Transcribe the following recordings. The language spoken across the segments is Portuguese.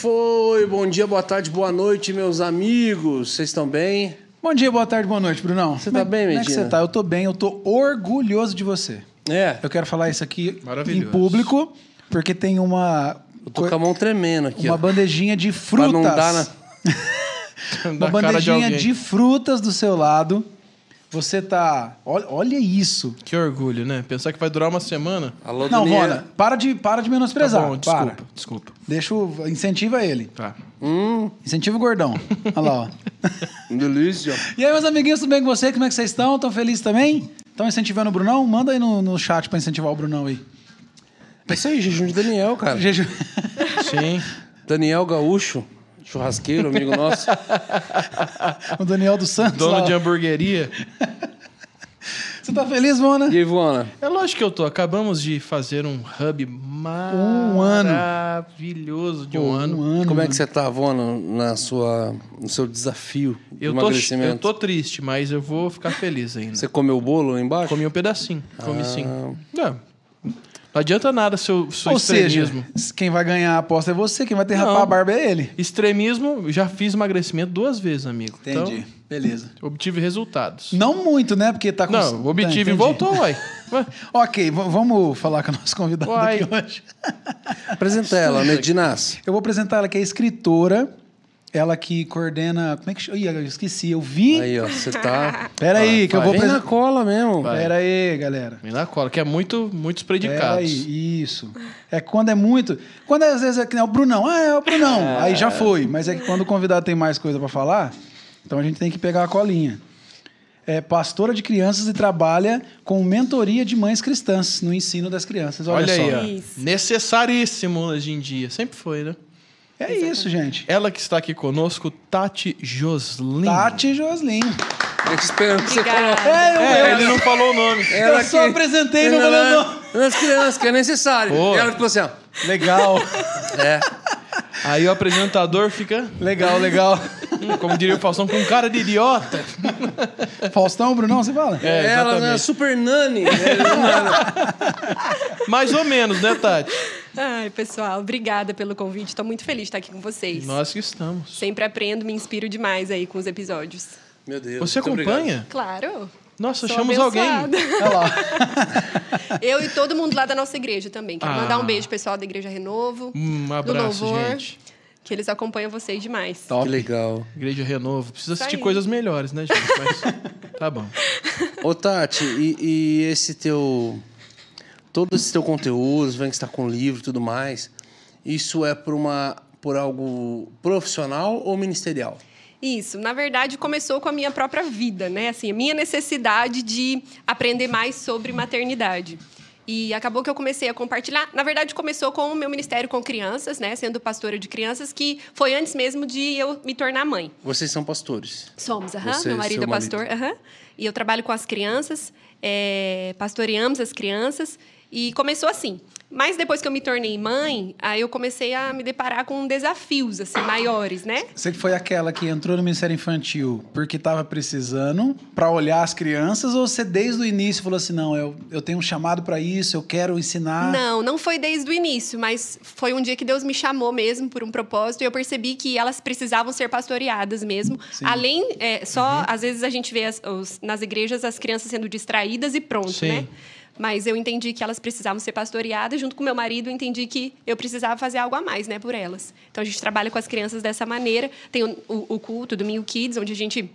foi? Bom dia, boa tarde, boa noite, meus amigos. Vocês estão bem? Bom dia, boa tarde, boa noite, Brunão. Você tá bem, Como é que Medina? você tá? Eu tô bem, eu tô orgulhoso de você. É. Eu quero falar isso aqui em público, porque tem uma Eu tô com a mão tremendo aqui, uma ó. bandejinha de Pra frutas. não dar na... Uma de bandejinha alguém. de frutas do seu lado. Você tá. Olha, olha isso. Que orgulho, né? Pensar que vai durar uma semana. Alô, Não, Daniela. Rona, para de, para de menosprezar. Tá bom, para. desculpa, desculpa. Deixa o. Incentiva ele. Tá. Hum, Incentiva o gordão. Olha lá, ó. delícia. E aí, meus amiguinhos, tudo bem com você? Como é que vocês estão? Estão felizes também? Estão incentivando o Brunão? Manda aí no, no chat pra incentivar o Brunão aí. É isso aí, jejum de Daniel, cara. Jeju- Sim. Daniel Gaúcho, churrasqueiro, amigo nosso. o Daniel dos Santos. Dono lá, de hamburgueria. Você tá feliz, Mona? E aí, Ivona? É lógico que eu tô. Acabamos de fazer um hub Um maravilhoso de um Pô, ano. Um ano. Como é que você tá, Ivona, na sua, no seu desafio de Eu tô, emagrecimento? eu tô triste, mas eu vou ficar feliz ainda. Você comeu o bolo lá embaixo? Comi um pedacinho. Comi Ah. sim. Não, não adianta nada seu, seu Ou seja, extremismo. quem vai ganhar a aposta é você, quem vai ter rapar a barba é ele. Extremismo, já fiz emagrecimento duas vezes, amigo. Entendi. Beleza. Então, obtive resultados. Não muito, né? Porque tá com. Não, obtive Tá, e voltou, uai. Ué, Ok, vamos falar com a nossa convidada Uai. aqui hoje. Apresenta ela, Medinas. Eu vou apresentar ela que é escritora. Ela que coordena. Como é que chama? Ih, eu esqueci. Eu vi. Aí, ó, você tá... Pera aí, que eu vou Vem na apresentar. cola mesmo. Vai. Pera aí, galera. Vem na cola, que é muito, muitos Pera predicados. aí, isso. É quando é muito. Quando é, às vezes é que nem o Brunão. Ah, é o Brunão. Aí já foi. Mas é que quando o convidado tem mais coisa pra falar, então a gente tem que pegar a colinha. É pastora de crianças e trabalha com mentoria de mães cristãs no ensino das crianças. Olha, Olha só. aí, ó. Isso. Necessaríssimo hoje em dia. Sempre foi, né? É isso, gente. Ela que está aqui conosco, Tati Joslin. Tati Joslin. A gente esperando que você coloque. É, eu, É, eu- ele não falou o nome. eu só apresentei e não falei o nome. Nas crianças, que é necessário. Pô. E ela ficou assim, ó. Legal, É. Aí o apresentador fica, legal, legal. Como diria o Faustão, com cara de idiota. Faustão, Brunão, você fala? É, ela, né? exatamente. Super Nani. É, Mais ou menos, né, Tati? Ai, pessoal, obrigada pelo convite. Estou muito feliz de estar aqui com vocês. Nós que estamos. Sempre aprendo, me inspiro demais aí com os episódios. Meu Deus. Você muito obrigado. acompanha? Claro. Nossa, Sou achamos alguém. Olha lá. Eu e todo mundo lá da nossa igreja também. Quero Ah. mandar um beijo pessoal da Igreja Renovo, Um do abraço, Louvor, gente. Que eles acompanham vocês demais. Que legal. Igreja Renovo. Precisa assistir aí. coisas melhores, né, gente? Mas tá bom. Ô, Tati, e, e esse teu... Todo esse teu conteúdo, vem que está com livro e tudo mais, isso é por, uma, por algo profissional ou ministerial? Isso, na verdade, começou com a minha própria vida, né? Assim, a minha necessidade de aprender mais sobre maternidade. E acabou que eu comecei a compartilhar. Na verdade, começou com o meu ministério com crianças, né? Sendo pastora de crianças, que foi antes mesmo de eu me tornar mãe. Vocês são pastores. Somos, aham. Você Meu marido é pastor, aham. E eu trabalho com as crianças, é, pastoreamos as crianças. E começou assim. Mas depois que eu me tornei mãe, aí eu comecei a me deparar com desafios, assim, maiores, né? Você que foi aquela que entrou no Ministério Infantil porque estava precisando para olhar as crianças ou você desde o início falou assim, não, eu, eu tenho um chamado para isso, eu quero ensinar. Não, não foi desde o início, mas foi um dia que Deus me chamou mesmo por um propósito e eu percebi que elas precisavam ser pastoreadas mesmo. Sim. Além, é, só às vezes a gente vê as- os- nas igrejas as crianças sendo distraídas e pronto, Sim. né? Mas eu entendi que elas precisavam ser pastoreadas. Junto com meu marido, entendi que eu precisava fazer algo a mais, né, por elas. Então a gente trabalha com as crianças dessa maneira. Tem o, o, o culto, Domingo Kids, onde a gente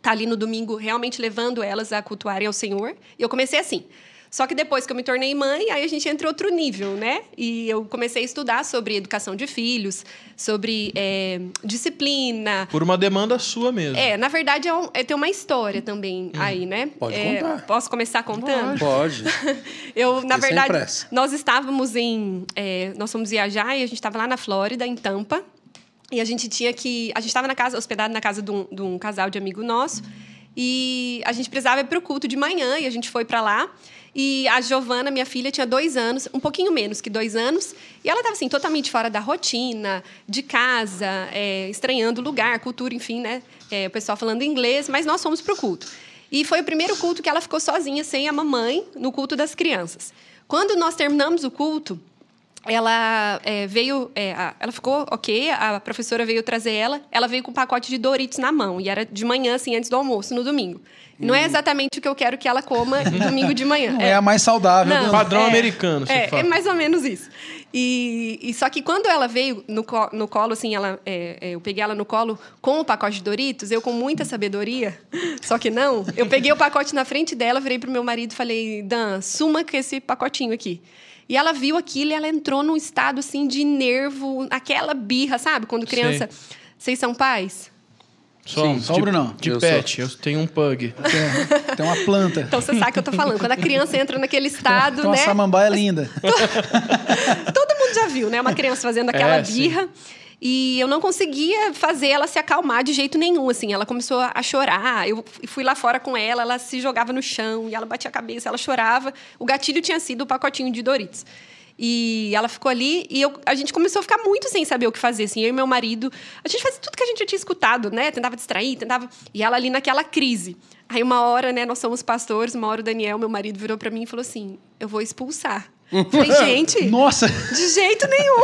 tá ali no domingo realmente levando elas a cultuarem ao Senhor. E eu comecei assim. Só que depois que eu me tornei mãe, aí a gente entra em outro nível, né? E eu comecei a estudar sobre educação de filhos, sobre é, disciplina. Por uma demanda sua mesmo. É, na verdade, é, um- é, tem uma história também aí, né? Pode É, contar. Posso começar contando? Pode. Eu, na sem verdade, nós estávamos em. é, nós fomos viajar e a gente estava lá na Flórida, em Tampa. E a gente tinha que. A gente estava na casa, hospedado na casa de um, de um casal de amigo nosso. E a gente precisava ir para o culto de manhã e a gente foi para lá. E a Giovana, minha filha, tinha dois anos, um pouquinho menos que dois anos. E ela estava assim, totalmente fora da rotina, de casa, é, estranhando o lugar, cultura, enfim, né? É, o pessoal falando inglês, mas nós fomos para o culto. E foi o primeiro culto que ela ficou sozinha, sem a mamãe, no culto das crianças. Quando nós terminamos o culto, ela é, veio, é, a- ela ficou ok, a professora veio trazer ela, ela veio com um pacote de Doritos na mão, e era de manhã, assim, antes do almoço, no domingo. Não é exatamente o que eu quero que ela coma domingo de manhã. Não é, a mais saudável. Não. do- Padrão É. americano, você É, fala. é mais ou menos isso. E, e só que quando ela veio no, co- no colo, assim, ela, é, é, eu peguei ela no colo com o pacote de Doritos, eu com muita sabedoria, só que não, eu peguei o pacote na frente dela, virei pro meu marido e falei, Dan, suma com esse pacotinho aqui. E ela viu aquilo e ela entrou num estado, assim, de nervo, aquela birra, sabe? Quando criança... Vocês são pais? Somos, Só o de, Brunão. de Eu pet, eu tenho um pug. Tem, tem uma planta. Então você sabe o que eu tô falando. Quando a criança entra naquele estado, uma né? samambaia linda. Todo mundo já viu, né? Uma criança fazendo aquela É, sim. E eu não conseguia fazer ela se acalmar de jeito nenhum, assim. Ela começou a chorar. Eu fui lá fora com ela, ela se jogava no chão e ela batia a cabeça, ela chorava. O gatilho tinha sido o pacotinho de Doritos. E ela ficou ali e eu, a gente começou a ficar muito sem saber o que fazer, assim. Eu e meu marido, a gente fazia tudo que a gente tinha escutado, né? Tentava distrair, tentava... E ela ali naquela crise. Aí uma hora, né, nós somos pastores, uma hora o Daniel, meu marido, virou pra mim e falou assim, eu vou expulsar. Falei, gente... Nossa! De jeito nenhum.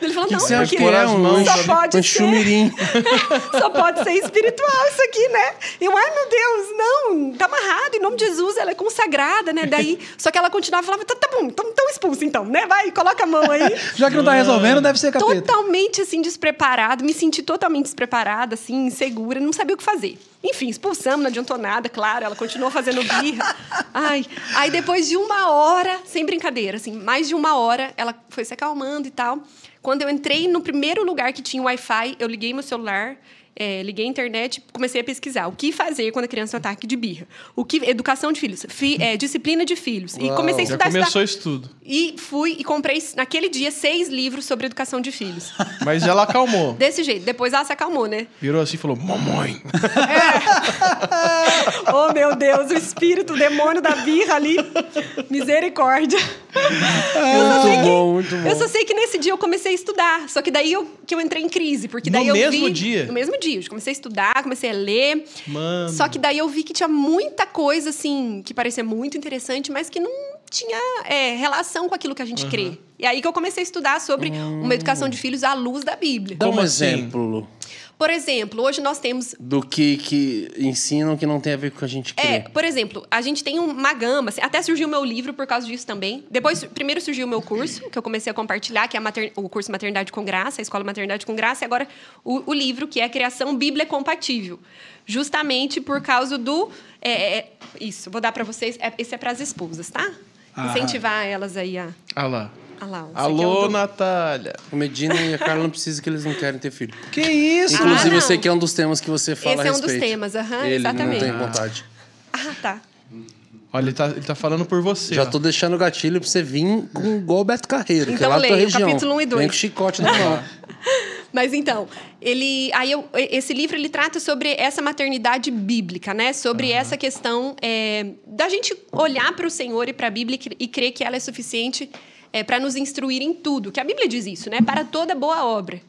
Ele falou, não, acha porque que é um, só pode um ser, chumirim? só pode ser espiritual isso aqui, né? Eu, ai meu Deus, não, tá amarrado, em nome de Jesus, ela é consagrada, né? Daí, só que ela continuava e falava, tá, tá bom, então, então expulsa então, né? Vai, coloca a mão aí. Já que não tá resolvendo, deve ser capeta. Totalmente, assim, despreparado, me senti totalmente despreparada, assim, insegura, não sabia o que fazer. Enfim, expulsamos, não adiantou nada, claro, ela continuou fazendo birra. Ai, aí depois de uma hora, sem brincadeira, assim, mais de uma hora, ela foi se acalmando e tal. Quando eu entrei no primeiro lugar que tinha Wi-Fi, eu liguei meu celular, é, liguei a internet, comecei a pesquisar o que fazer quando a criança tem um ataque de birra. O que, educação de filhos, fi- é, disciplina de filhos. E Uau. comecei a Já estudar, começou estudar. isso tudo. E fui e comprei, naquele dia, seis livros sobre educação de filhos. Mas ela acalmou. Desse jeito. Depois ela se acalmou, né? Virou assim e falou, mamãe. Oh, meu Deus, o espírito, o demônio da birra ali. Misericórdia. Muito bom, muito bom. Eu só sei que nesse dia eu comecei a estudar. Só que daí eu, que eu entrei em crise. Porque daí No eu mesmo vi... dia? No mesmo dia. Eu comecei a estudar, comecei a ler. Mano. Só que daí eu vi que tinha muita coisa, assim, que parecia muito interessante, mas que não tinha é, relação com aquilo que a gente crê. E aí que eu comecei a estudar sobre uma educação de filhos à luz da Bíblia. Dá um Como assim? exemplo, Por exemplo, hoje nós temos do que, que ensinam que não tem a ver com o que a gente crê. É, por exemplo, a gente tem uma gama, assim, até surgiu o meu livro por causa disso também. Depois, primeiro surgiu o meu curso, que eu comecei a compartilhar, que é a mater- o curso Maternidade com Graça, a Escola Maternidade com Graça, e agora o, o livro, que é Criação Bíblia Compatível. Justamente por causa do. é, é, isso, vou dar para vocês. é- esse é para as esposas, tá? Ah. Incentivar elas aí a. Ah lá. a lá, esse aqui é Alô, o do- Natália. O Medina e a Carla não precisam que eles não querem ter filho. Que isso? Inclusive, não. eu sei que é um dos temas que você fala Esse é um dos respeito. temas, aham, Ele exatamente. não tem vontade. Ah, tá. Olha, ele tá, ele tá falando por você. Já ó. tô deixando o gatilho pra você vir com o Beto Carreiro, que é Então lá da tua leia o região. capítulo um e dois. Vem com chicote na mão. Mas então, ele, aí eu, esse livro ele trata sobre essa maternidade bíblica, né? Sobre essa questão é, da gente olhar para o Senhor e para a Bíblia e cre- crer que ela é suficiente para nos instruir em tudo. Que a Bíblia diz isso, né? Para toda boa obra.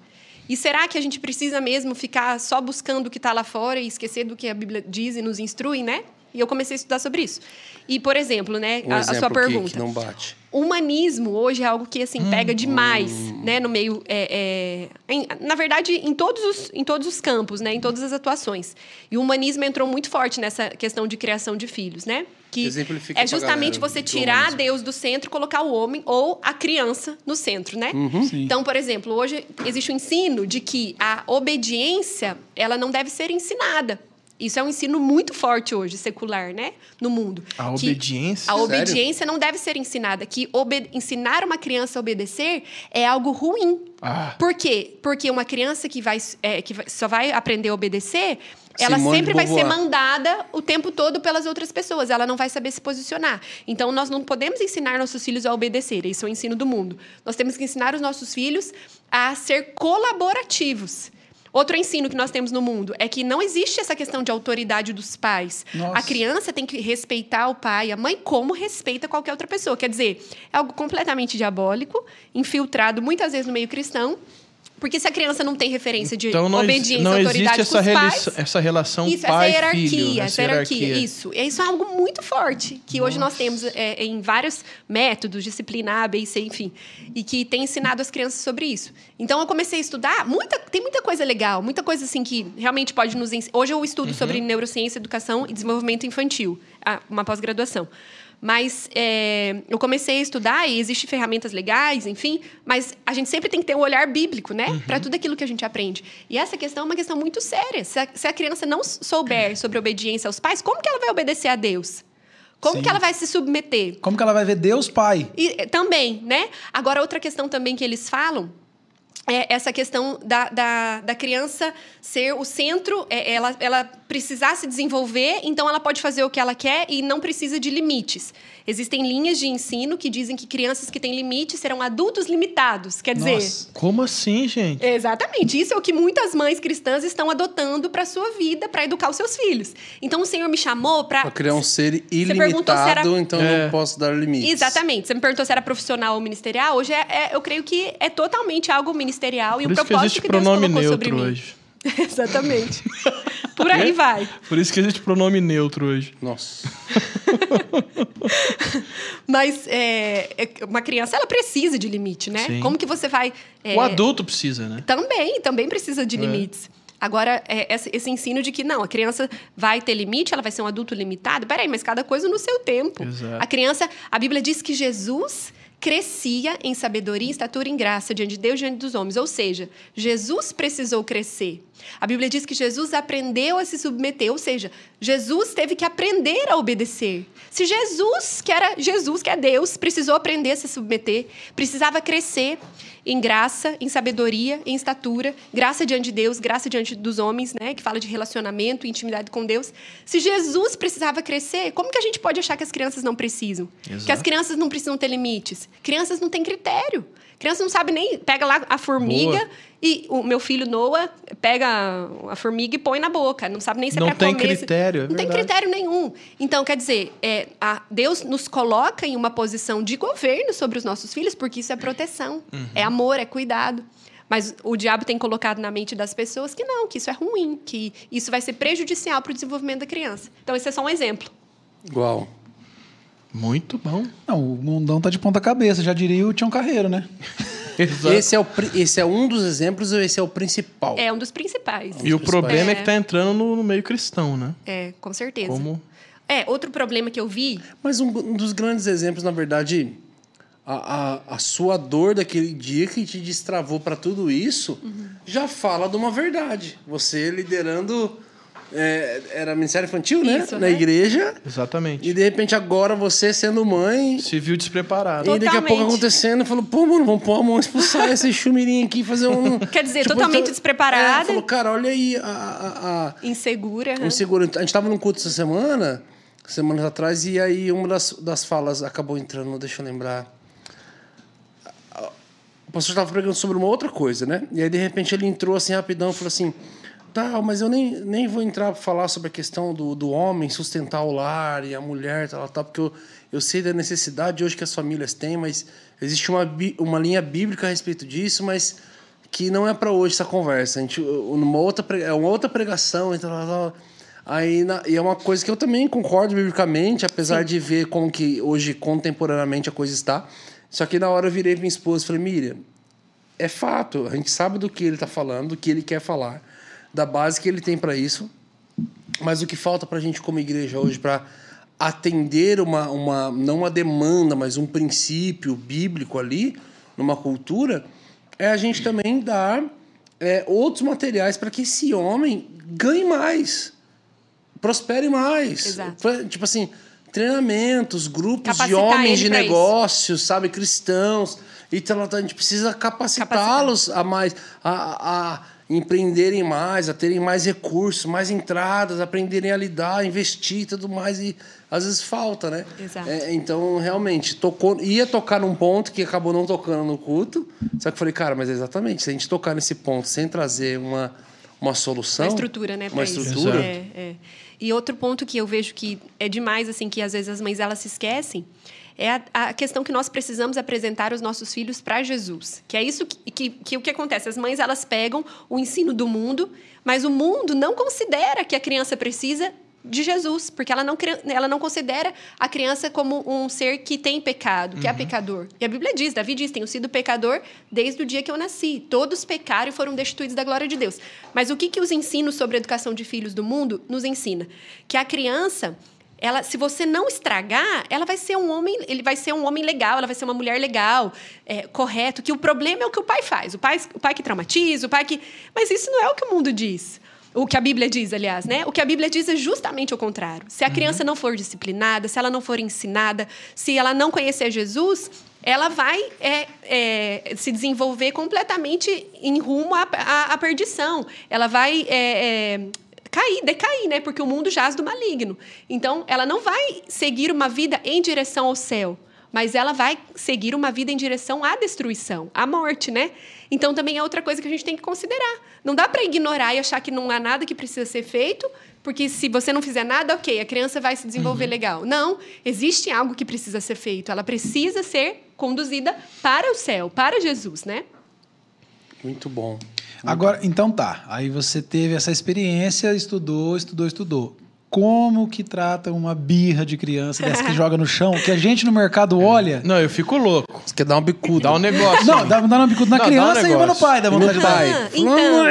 E será que a gente precisa mesmo ficar só buscando o que está lá fora e esquecer do que a Bíblia diz e nos instrui, né? E eu comecei a estudar sobre isso. E, por exemplo, né, Um a, a exemplo sua que- pergunta Que, não bate. o humanismo hoje é algo que assim pega demais, né, no meio, é, é, em- na verdade, em todos os em todos os campos, né, em todas as atuações. E o humanismo entrou muito forte nessa questão de criação de filhos, né? Que é justamente galera você tirar humanismo. Deus do centro, e colocar o homem ou a criança no centro, né? Sim. Então, por exemplo, hoje existe o ensino de que a obediência ela não deve ser ensinada. Isso é um ensino muito forte hoje, secular, né? No mundo. A Que obediência? A Sério? obediência não deve ser ensinada. Que ensinar uma criança a obedecer é algo ruim. Ah. Por quê? Porque uma criança que, vai, é, que só vai aprender a obedecer, ela Simone sempre vai ser mandada o tempo todo pelas outras pessoas. Ela não vai saber se posicionar. Então, nós não podemos ensinar nossos filhos a obedecer. Isso é o ensino do mundo. Nós temos que ensinar os nossos filhos a ser colaborativos. Outro ensino que nós temos no mundo é que não existe essa questão de autoridade dos pais. Nossa. A criança tem que respeitar o pai, a mãe, como respeita qualquer outra pessoa. Quer dizer, é algo completamente diabólico, infiltrado muitas vezes no meio cristão. Porque se a criança não tem referência de Então não, obediência não e existe autoridade essa, com os rela- pais, essa relação isso, pai essa hierarquia, filho, essa hierarquia, isso. Isso é algo muito forte, que hoje nós temos é, em vários métodos, disciplinar, A, B C, enfim, e que tem ensinado as crianças sobre isso. Então eu comecei a estudar, muita, tem muita coisa legal, muita coisa assim que realmente pode nos ensinar. Hoje eu estudo sobre neurociência, educação e desenvolvimento infantil, uma pós-graduação. Mas é, eu comecei a estudar e existem ferramentas legais, enfim, mas a gente sempre tem que ter um olhar bíblico, né? Para tudo aquilo que a gente aprende. E essa questão é uma questão muito séria. Se a, se a criança não souber sobre obediência aos pais, como que ela vai obedecer a Deus? Como Sim. que ela vai se submeter? Como que ela vai ver Deus Pai? E eh, também, né? Agora, outra questão também que eles falam é essa questão da, da, da criança ser o centro, é, ela, ela precisar se desenvolver, então ela pode fazer o que ela quer e não precisa de limites. Existem linhas de ensino que dizem que crianças que têm limites serão adultos limitados. Quer dizer, Nossa. Como assim, gente? Exatamente. Isso é o que muitas mães cristãs estão adotando para sua vida, para educar os seus filhos. Então o Senhor me chamou para Pra criar um ser perguntou se era- ilimitado, então eu É. não posso dar limites. Exatamente. Você me perguntou se era profissional ou ministerial. Hoje é, é- eu creio que é totalmente algo ministerial e Por o isso que propósito existe que, Deus pronome colocou sobre neutro mim. hoje. Exatamente. Por aí vai. Por isso que existe pronome neutro hoje. Nossa. Mas é, é- uma criança ela precisa de limite, né? Sim. Como que você vai? é, O adulto precisa, né? Também, também precisa de limites. Agora, é, esse, esse ensino de que não, a criança vai ter limite, ela vai ser um adulto limitado. Peraí, mas cada coisa no seu tempo. Exato. A criança, a Bíblia diz que Jesus crescia em sabedoria, estatura e em graça diante de Deus e diante dos homens. Ou seja, Jesus precisou crescer. A Bíblia diz que Jesus aprendeu a se submeter, ou seja, Jesus teve que aprender a obedecer. Se Jesus, que era Jesus, que é Deus, precisou aprender a se submeter, precisava crescer em graça, em sabedoria, em estatura, graça diante de Deus, graça diante dos homens, né, que fala de relacionamento, intimidade com Deus. Se Jesus precisava crescer, como que a gente pode achar que as crianças não precisam? Exato. Que as crianças não precisam ter limites? Crianças não têm critério. Criança não sabe nem. Pega lá a formiga Boa. e o meu filho Noah pega a formiga e põe na boca. Não sabe nem se Não é pra tem comer. critério, é não tem critério nenhum. Então, quer dizer, é, a- Deus nos coloca em uma posição de governo sobre os nossos filhos, porque isso é proteção, Uhum. é amor, é cuidado. Mas o diabo tem colocado na mente das pessoas que não, que isso é ruim, que isso vai ser prejudicial para o desenvolvimento da criança. Então, esse é só um exemplo. Igual. Muito bom. Não, o mundão tá de ponta cabeça, já diria o Tião Carreiro, né? Esse é, o, esse é um dos exemplos ou esse é o principal? É um dos principais. E o problema é, É. que tá entrando no, no meio cristão, né? É, com certeza. Como É, outro problema que eu vi Mas um, um dos grandes exemplos, na verdade, a, a, a sua dor daquele dia que te destravou para tudo isso, já fala de uma verdade. Você liderando. É, era Ministério Infantil, né? Isso, Na né? igreja. Exatamente. E de repente agora você sendo mãe. Se viu despreparado. E daqui a pouco Totalmente. acontecendo, falou, pô, mano, vamos pôr a mão, expulsar esse chumirinho aqui, fazer um. Quer dizer, totalmente então- despreparada. É, falou, cara, olha aí a- a- a, insegura. um seguro. A gente tava num culto essa semana, semanas atrás, e aí uma das, das falas acabou entrando, deixa eu lembrar. O pastor estava pregando sobre uma outra coisa, né? E aí, de repente, ele entrou assim rapidão e falou assim: tá, mas eu nem, nem vou entrar para falar sobre a questão do, do homem sustentar o lar e a mulher, tal, tal, porque eu, eu sei da necessidade hoje que as famílias têm, mas existe uma, uma linha bíblica a respeito disso, mas que não é para hoje essa conversa. A gente, numa outra, é uma outra pregação, e tal, tal, tal. Aí, na- e é uma coisa que eu também concordo biblicamente, apesar de ver como que hoje, contemporaneamente, a coisa está. Só que na hora eu virei pra minha esposa e falei, Miriam, é fato, a gente sabe do que ele está falando, do que ele quer falar, da base que ele tem para isso, mas o que falta para a gente como igreja hoje para atender uma, uma não uma demanda, mas um princípio bíblico ali numa cultura é a gente também dar é, outros materiais para que esse homem ganhe mais, prospere mais, Exato. Tipo assim treinamentos, grupos de Capacitar homens ele de pra isso. negócios, sabe, cristãos. E tal, tal, a gente precisa capacitá-los a mais, a, a empreenderem mais, a terem mais recursos, mais entradas, aprenderem a lidar, investir e tudo mais. E às vezes falta, né? Exato. É, então, realmente, tocou, ia tocar num ponto que acabou não tocando no culto. Só que eu falei, cara, mas exatamente, se a gente tocar nesse ponto sem trazer uma, uma solução. Uma estrutura, né? Uma estrutura. É, é. E outro ponto que eu vejo que é demais, assim, que às vezes as mães elas se esquecem, é a, a questão que nós precisamos apresentar os nossos filhos para Jesus. Que é isso que, que, que o que acontece? As mães elas pegam o ensino do mundo, mas o mundo não considera que a criança precisa de Jesus, porque ela não, ela não considera a criança como um ser que tem pecado, que é uhum. é pecador. E a Bíblia diz, Davi diz, tenho sido pecador desde o dia que eu nasci. Todos pecaram e foram destituídos da glória de Deus. Mas o que, que os ensinos sobre a educação de filhos do mundo nos ensina? Que a criança, ela, se você não estragar, ela vai ser um homem, ele vai ser um homem legal, ela vai ser uma mulher legal, é, correto. Que o problema é o que o pai faz, o pai, o pai que traumatiza, o pai que, mas isso não é o que o mundo diz. O que a Bíblia diz, aliás, né? O que a Bíblia diz é justamente o contrário. Se a criança uhum. não for disciplinada, se ela não for ensinada, se ela não conhecer Jesus, ela vai é, é, se desenvolver completamente em rumo à, à, à perdição. Ela vai é, é cair, decair, né? Porque o mundo jaz do maligno. Então, ela não vai seguir uma vida em direção ao céu, mas ela vai seguir uma vida em direção à destruição, à morte, né? Então também é outra coisa que a gente tem que considerar. Não dá para ignorar e achar que não há nada que precisa ser feito, porque se você não fizer nada, ok, a criança vai se desenvolver uhum. legal. Não, existe algo que precisa ser feito. Ela precisa ser conduzida para o céu, para Jesus, né? Muito bom. Muito Agora, então tá. Aí você teve essa experiência, estudou, estudou, estudou como que trata uma birra de criança dessa que joga no chão, que a gente no mercado olha. Não, eu fico louco. Você quer dar um bicudo. Dá um negócio. Não, dá, dá um bicudo na não, criança um e uma no pai, dá vontade de dar. Então,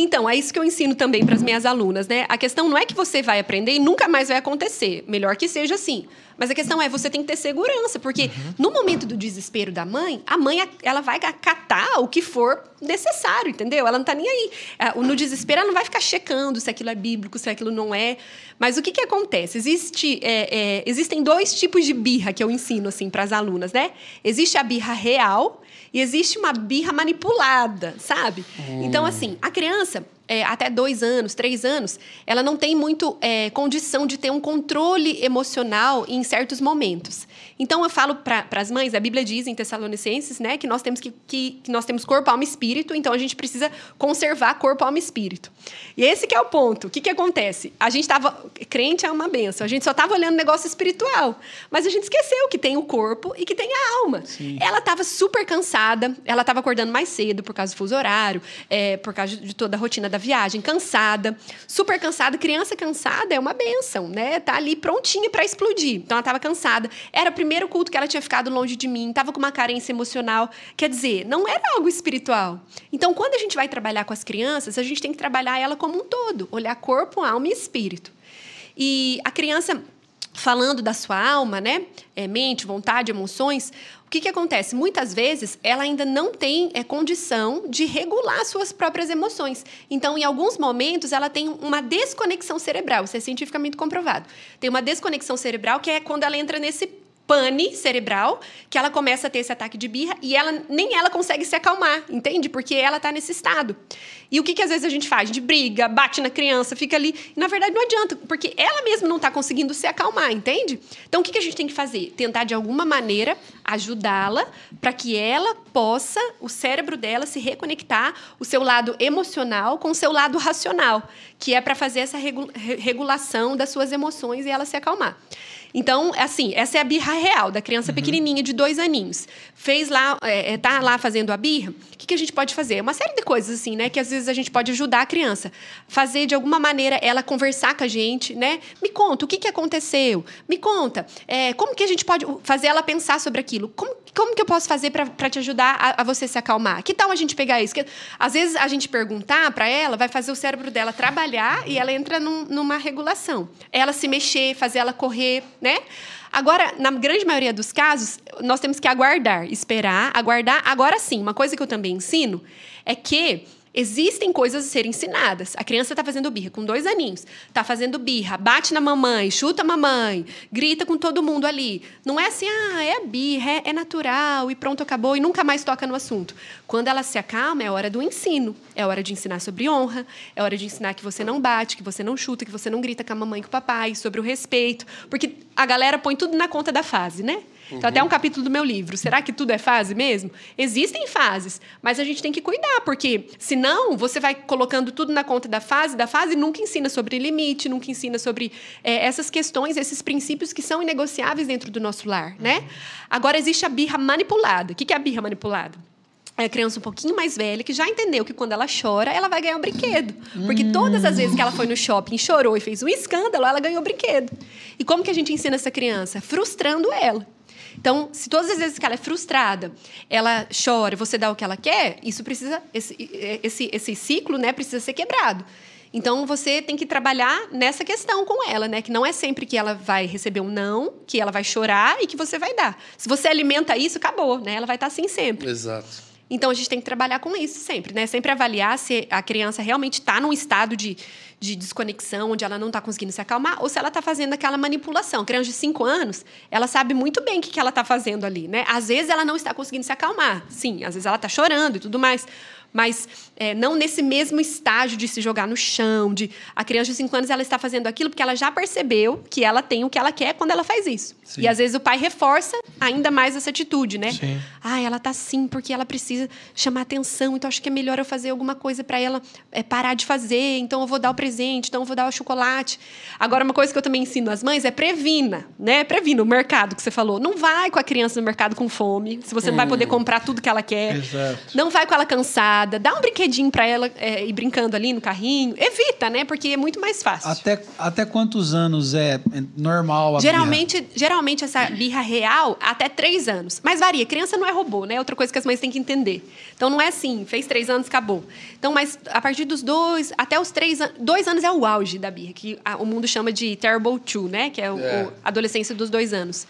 então, é isso que eu ensino também para as minhas alunas, né? A questão não é que você vai aprender e nunca mais vai acontecer. Melhor que seja assim. Mas a questão é, você tem que ter segurança, porque uhum. no momento do desespero da mãe, a mãe ela vai acatar o que for necessário, entendeu? Ela não está nem aí. É, no desespero, ela não vai ficar checando se aquilo é bíblico, se aquilo não é. Mas o que, que acontece? Existe, é, é, existem dois tipos de birra que eu ensino assim para as alunas, né? Existe a birra real e existe uma birra manipulada, sabe? Hum. Então, assim, a criança, é, até dois anos, três anos, ela não tem muito é, condição de ter um controle emocional em certos momentos. Então eu falo para as mães, a Bíblia diz em Tessalonicenses, né, que nós temos que, que, que, nós temos corpo, alma e espírito, então a gente precisa conservar corpo, alma e espírito. E esse que é o ponto. O que, que acontece? A gente estava crente é uma benção. A gente só estava olhando negócio espiritual, mas a gente esqueceu que tem o corpo e que tem a alma. Sim. Ela estava super cansada, ela estava acordando mais cedo por causa do fuso horário, é, por causa de toda a rotina da viagem, cansada, super cansada. Criança cansada é uma benção, né? Tá ali prontinha para explodir. Então ela estava cansada. Era o primeiro culto que ela tinha ficado longe de mim, estava com uma carência emocional. Quer dizer, não era algo espiritual. Então, quando a gente vai trabalhar com as crianças, a gente tem que trabalhar ela como um todo, olhar corpo, alma e espírito. E a criança falando da sua alma, né? É, mente, vontade, emoções. O que, que acontece? Muitas vezes ela ainda não tem é, condição de regular suas próprias emoções. Então, em alguns momentos, ela tem uma desconexão cerebral. Isso é cientificamente comprovado. Tem uma desconexão cerebral que é quando ela entra nesse pane cerebral, que ela começa a ter esse ataque de birra e ela nem ela consegue se acalmar, entende? Porque ela está nesse estado. E o que, que às vezes a gente faz? A gente briga, bate na criança, fica ali. E, na verdade, não adianta, porque ela mesma não está conseguindo se acalmar, entende? Então, o que, que a gente tem que fazer? Tentar, de alguma maneira, ajudá-la para que ela possa, o cérebro dela, se reconectar, o seu lado emocional com o seu lado racional, que é para fazer essa regulação das suas emoções e ela se acalmar. Então, assim, essa é a birra real da criança uhum. pequenininha de dois aninhos. Fez lá, é, é, tá lá fazendo a birra, o que, que, a gente pode fazer? Uma série de coisas, assim, né? Que às vezes a gente pode ajudar a criança. Fazer, de alguma maneira, ela conversar com a gente, né? Me conta, o que, que aconteceu? Me conta, é, como que a gente pode fazer ela pensar sobre aquilo? Como, como que eu posso fazer para te ajudar a, a, você se acalmar? Que tal a gente pegar isso? Que, às vezes, a gente perguntar para ela vai fazer o cérebro dela trabalhar e ela entra num, numa regulação. Ela se mexer, fazer ela correr, né? Agora, na grande maioria dos casos, nós temos que aguardar, esperar, aguardar. Agora sim, uma coisa que eu também ensino é que Existem coisas a serem ensinadas. A criança está fazendo birra com dois aninhos, está fazendo birra, bate na mamãe, chuta a mamãe, grita com todo mundo ali. Não é assim, ah, é birra, é, é natural e pronto, acabou e nunca mais toca no assunto. Quando ela se acalma, é hora do ensino. É hora de ensinar sobre honra, é hora de ensinar que você não bate, que você não chuta, que você não grita com a mamãe e com o papai, sobre o respeito. Porque a galera põe tudo na conta da fase, né? Então, até um capítulo do meu livro. Será que tudo é fase mesmo? Existem fases, mas a gente tem que cuidar, porque senão você vai colocando tudo na conta da fase, da fase nunca ensina sobre limite, nunca ensina sobre é, essas questões, esses princípios que são inegociáveis dentro do nosso lar, né? Agora, existe a birra manipulada. O que é a birra manipulada? É a criança um pouquinho mais velha que já entendeu que quando ela chora, ela vai ganhar um brinquedo. Porque todas as vezes que ela foi no shopping, chorou e fez um escândalo, ela ganhou o brinquedo. E como que a gente ensina essa criança? Frustrando ela. Então, se todas as vezes que ela é frustrada, ela chora, você dá o que ela quer, isso precisa esse, esse, esse ciclo, né, precisa ser quebrado. Então você tem que trabalhar nessa questão com ela, né? Que não é sempre que ela vai receber um não, que ela vai chorar e que você vai dar. Se você alimenta isso, acabou, né? Ela vai estar assim sempre. Exato. Então a gente tem que trabalhar com isso sempre, né? Sempre avaliar se a criança realmente está num estado de, de desconexão, onde ela não está conseguindo se acalmar, ou se ela está fazendo aquela manipulação. A criança de 5 anos, ela sabe muito bem o que, que ela está fazendo ali, né? Às vezes ela não está conseguindo se acalmar. Sim, às vezes ela está chorando e tudo mais mas é, não nesse mesmo estágio de se jogar no chão, de a criança de 5 anos ela está fazendo aquilo porque ela já percebeu que ela tem o que ela quer quando ela faz isso. Sim. E às vezes o pai reforça ainda mais essa atitude, né? Sim. Ah, ela tá assim porque ela precisa chamar atenção, então acho que é melhor eu fazer alguma coisa para ela é, parar de fazer, então eu vou dar o presente, então eu vou dar o chocolate. Agora uma coisa que eu também ensino às mães é previna, né? Previna o mercado que você falou. Não vai com a criança no mercado com fome, se você hum. não vai poder hum. comprar tudo que ela quer. Exato. Não vai com ela cansada dá um brinquedinho para ela é, ir brincando ali no carrinho. Evita, né? Porque é muito mais fácil. Até, até quantos anos é normal a geralmente, birra? Geralmente, essa birra real, até três anos. Mas varia. Criança não é robô, né? Outra coisa que as mães têm que entender. Então, não é assim, fez três anos, acabou. Então, mas a partir dos dois, até os três anos... Dois anos é o auge da birra, que a, o mundo chama de terrible two, né? Que é, o, é. a adolescência dos dois anos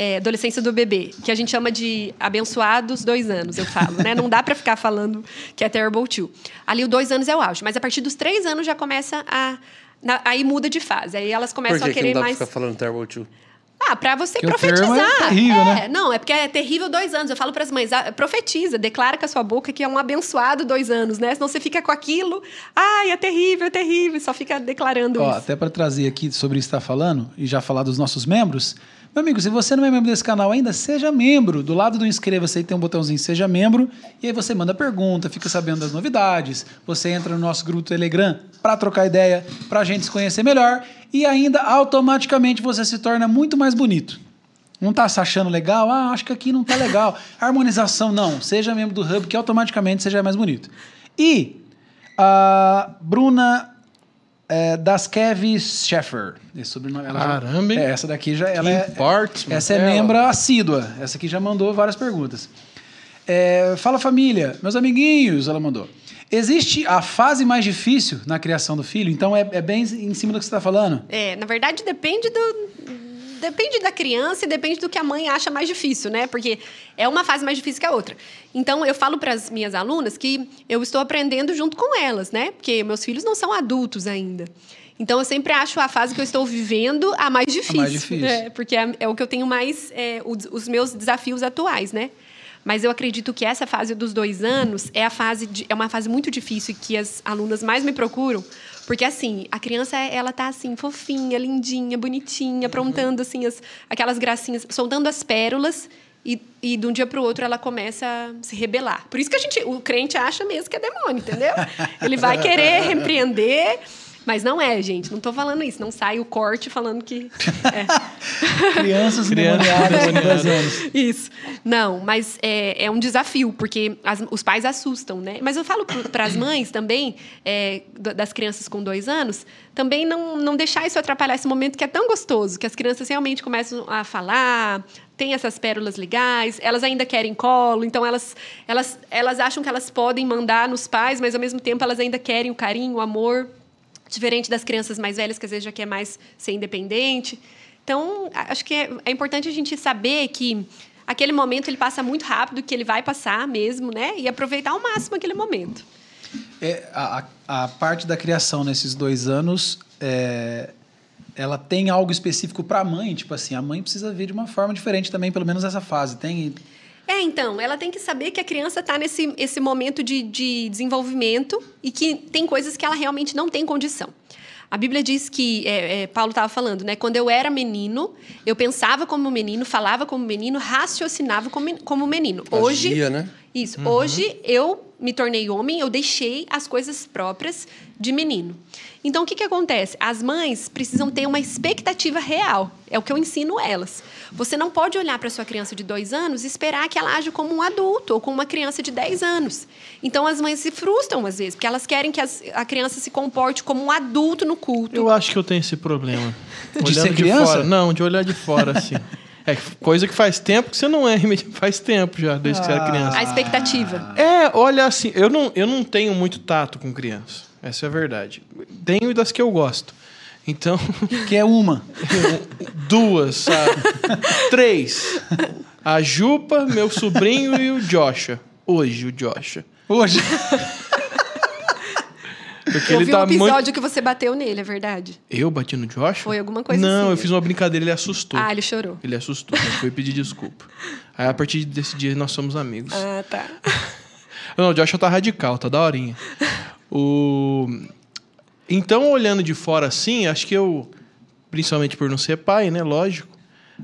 é, adolescência do bebê, que a gente chama de abençoados dois anos, eu falo, né? Não dá para ficar falando que é terrible two. Ali o dois anos é o auge, mas a partir dos três anos já começa a na, aí muda de fase. Aí elas começam Por que a querer que não dá mais. Pra ficar falando terrible two? Ah, para você Porque profetizar. é terrível, né? é, né? Não, é porque é terrível dois anos. Eu falo para as mães, ah, profetiza, declara com a sua boca que é um abençoado dois anos, né? Senão você fica com aquilo, ai, é terrível, é terrível, só fica declarando Ó, isso. Até para trazer aqui sobre isso que está falando, e já falar dos nossos membros, meu amigo, se você não é membro desse canal ainda, seja membro. Do lado do inscreva-se aí tem um botãozinho Seja Membro. E aí você manda pergunta, fica sabendo das novidades. Você entra no nosso grupo Telegram para trocar ideia, para a gente se conhecer melhor. E ainda automaticamente você se torna muito mais bonito. Não está se achando legal? Ah, acho que aqui não está legal. Harmonização, não. Seja membro do Hub que automaticamente seja mais bonito. E a Bruna é, das Kev Sheffer. Esse sobrenome ela Caramba, já, é, essa daqui já ela é, essa é membro assídua. Essa aqui já mandou várias perguntas. É, fala família, meus amiguinhos, ela mandou. Existe a fase mais difícil na criação do filho? Então é, é bem em cima do que você está falando? É, na verdade depende do, depende da criança e depende do que a mãe acha mais difícil, né? Porque é uma fase mais difícil que a outra. Então, eu falo para as minhas alunas que eu estou aprendendo junto com elas, né? Porque meus filhos não são adultos ainda. Então, eu sempre acho a fase que eu estou vivendo a mais difícil. A mais difícil. É, porque é, é, o que eu tenho mais... É, os, os meus desafios atuais, né? Mas eu acredito que essa fase dos dois anos é a fase de, é uma fase muito difícil que as alunas mais me procuram, porque assim, a criança ela tá assim fofinha, lindinha, bonitinha, aprontando assim as, aquelas gracinhas, soltando as pérolas e, e de um dia para o outro ela começa a se rebelar. Por isso que a gente, o crente acha mesmo que é demônio, entendeu? Ele vai querer repreender mas não é, gente. Não estou falando isso. Não sai o corte falando que. É. Crianças endemoniadas com 10 anos. Isso. Não, mas é, é um desafio, porque as, os pais assustam, né? Mas eu falo para as mães também, é, das crianças com dois anos, também não, não deixar isso atrapalhar esse momento que é tão gostoso, que as crianças realmente começam a falar, tem essas pérolas legais, elas ainda querem colo, então elas, elas, elas acham que elas podem mandar nos pais, mas ao mesmo tempo elas ainda querem o carinho, o amor. Diferente das crianças mais velhas, que às vezes já quer mais ser independente. Então, acho que é, é importante a gente saber que aquele momento ele passa muito rápido, que ele vai passar mesmo, né? E aproveitar ao máximo aquele momento. É, a, a parte da criação nesses dois anos, é, ela tem algo específico para a mãe? Tipo assim, a mãe precisa ver de uma forma diferente também, pelo menos essa fase. Tem é, então, ela tem que saber que a criança está nesse esse momento de, de desenvolvimento e que tem coisas que ela realmente não tem condição. A Bíblia diz que, é, é, Paulo estava falando, né? Quando eu era menino, eu pensava como menino, falava como menino, raciocinava como, como menino. Hoje, Agia, né? isso. Hoje eu me tornei homem, eu deixei as coisas próprias de menino. Então, o que, que acontece? As mães precisam ter uma expectativa real. É o que eu ensino elas. Você não pode olhar para sua criança de dois anos e esperar que ela age como um adulto ou como uma criança de 10 anos. Então, as mães se frustram às vezes, porque elas querem que as- a criança se comporte como um adulto no culto. Eu acho que eu tenho esse problema. De ser criança? fora. Não, de olhar de fora, assim. É coisa que faz tempo que você não é, faz tempo já, desde que você era criança. A expectativa. É, olha assim, eu não, eu não tenho muito tato com criança. Essa é a verdade. Tenho das que eu gosto. Então, Que é uma. duas, sabe? Três. A Jupa, meu sobrinho e o Joshua. Hoje, o Joshua. Hoje. Porque eu ele vi tá um episódio muito. que você bateu nele, é verdade. Eu bati no Joshua? Foi alguma coisa Não, assim. eu fiz uma brincadeira, ele assustou. Ah, ele chorou. Ele assustou, ele foi pedir desculpa. Aí a partir desse dia nós somos amigos. Ah, tá. Não, o Joshua tá radical, tá daorinha. O... Então, olhando de fora assim, acho que eu, principalmente por não ser pai, né? Lógico.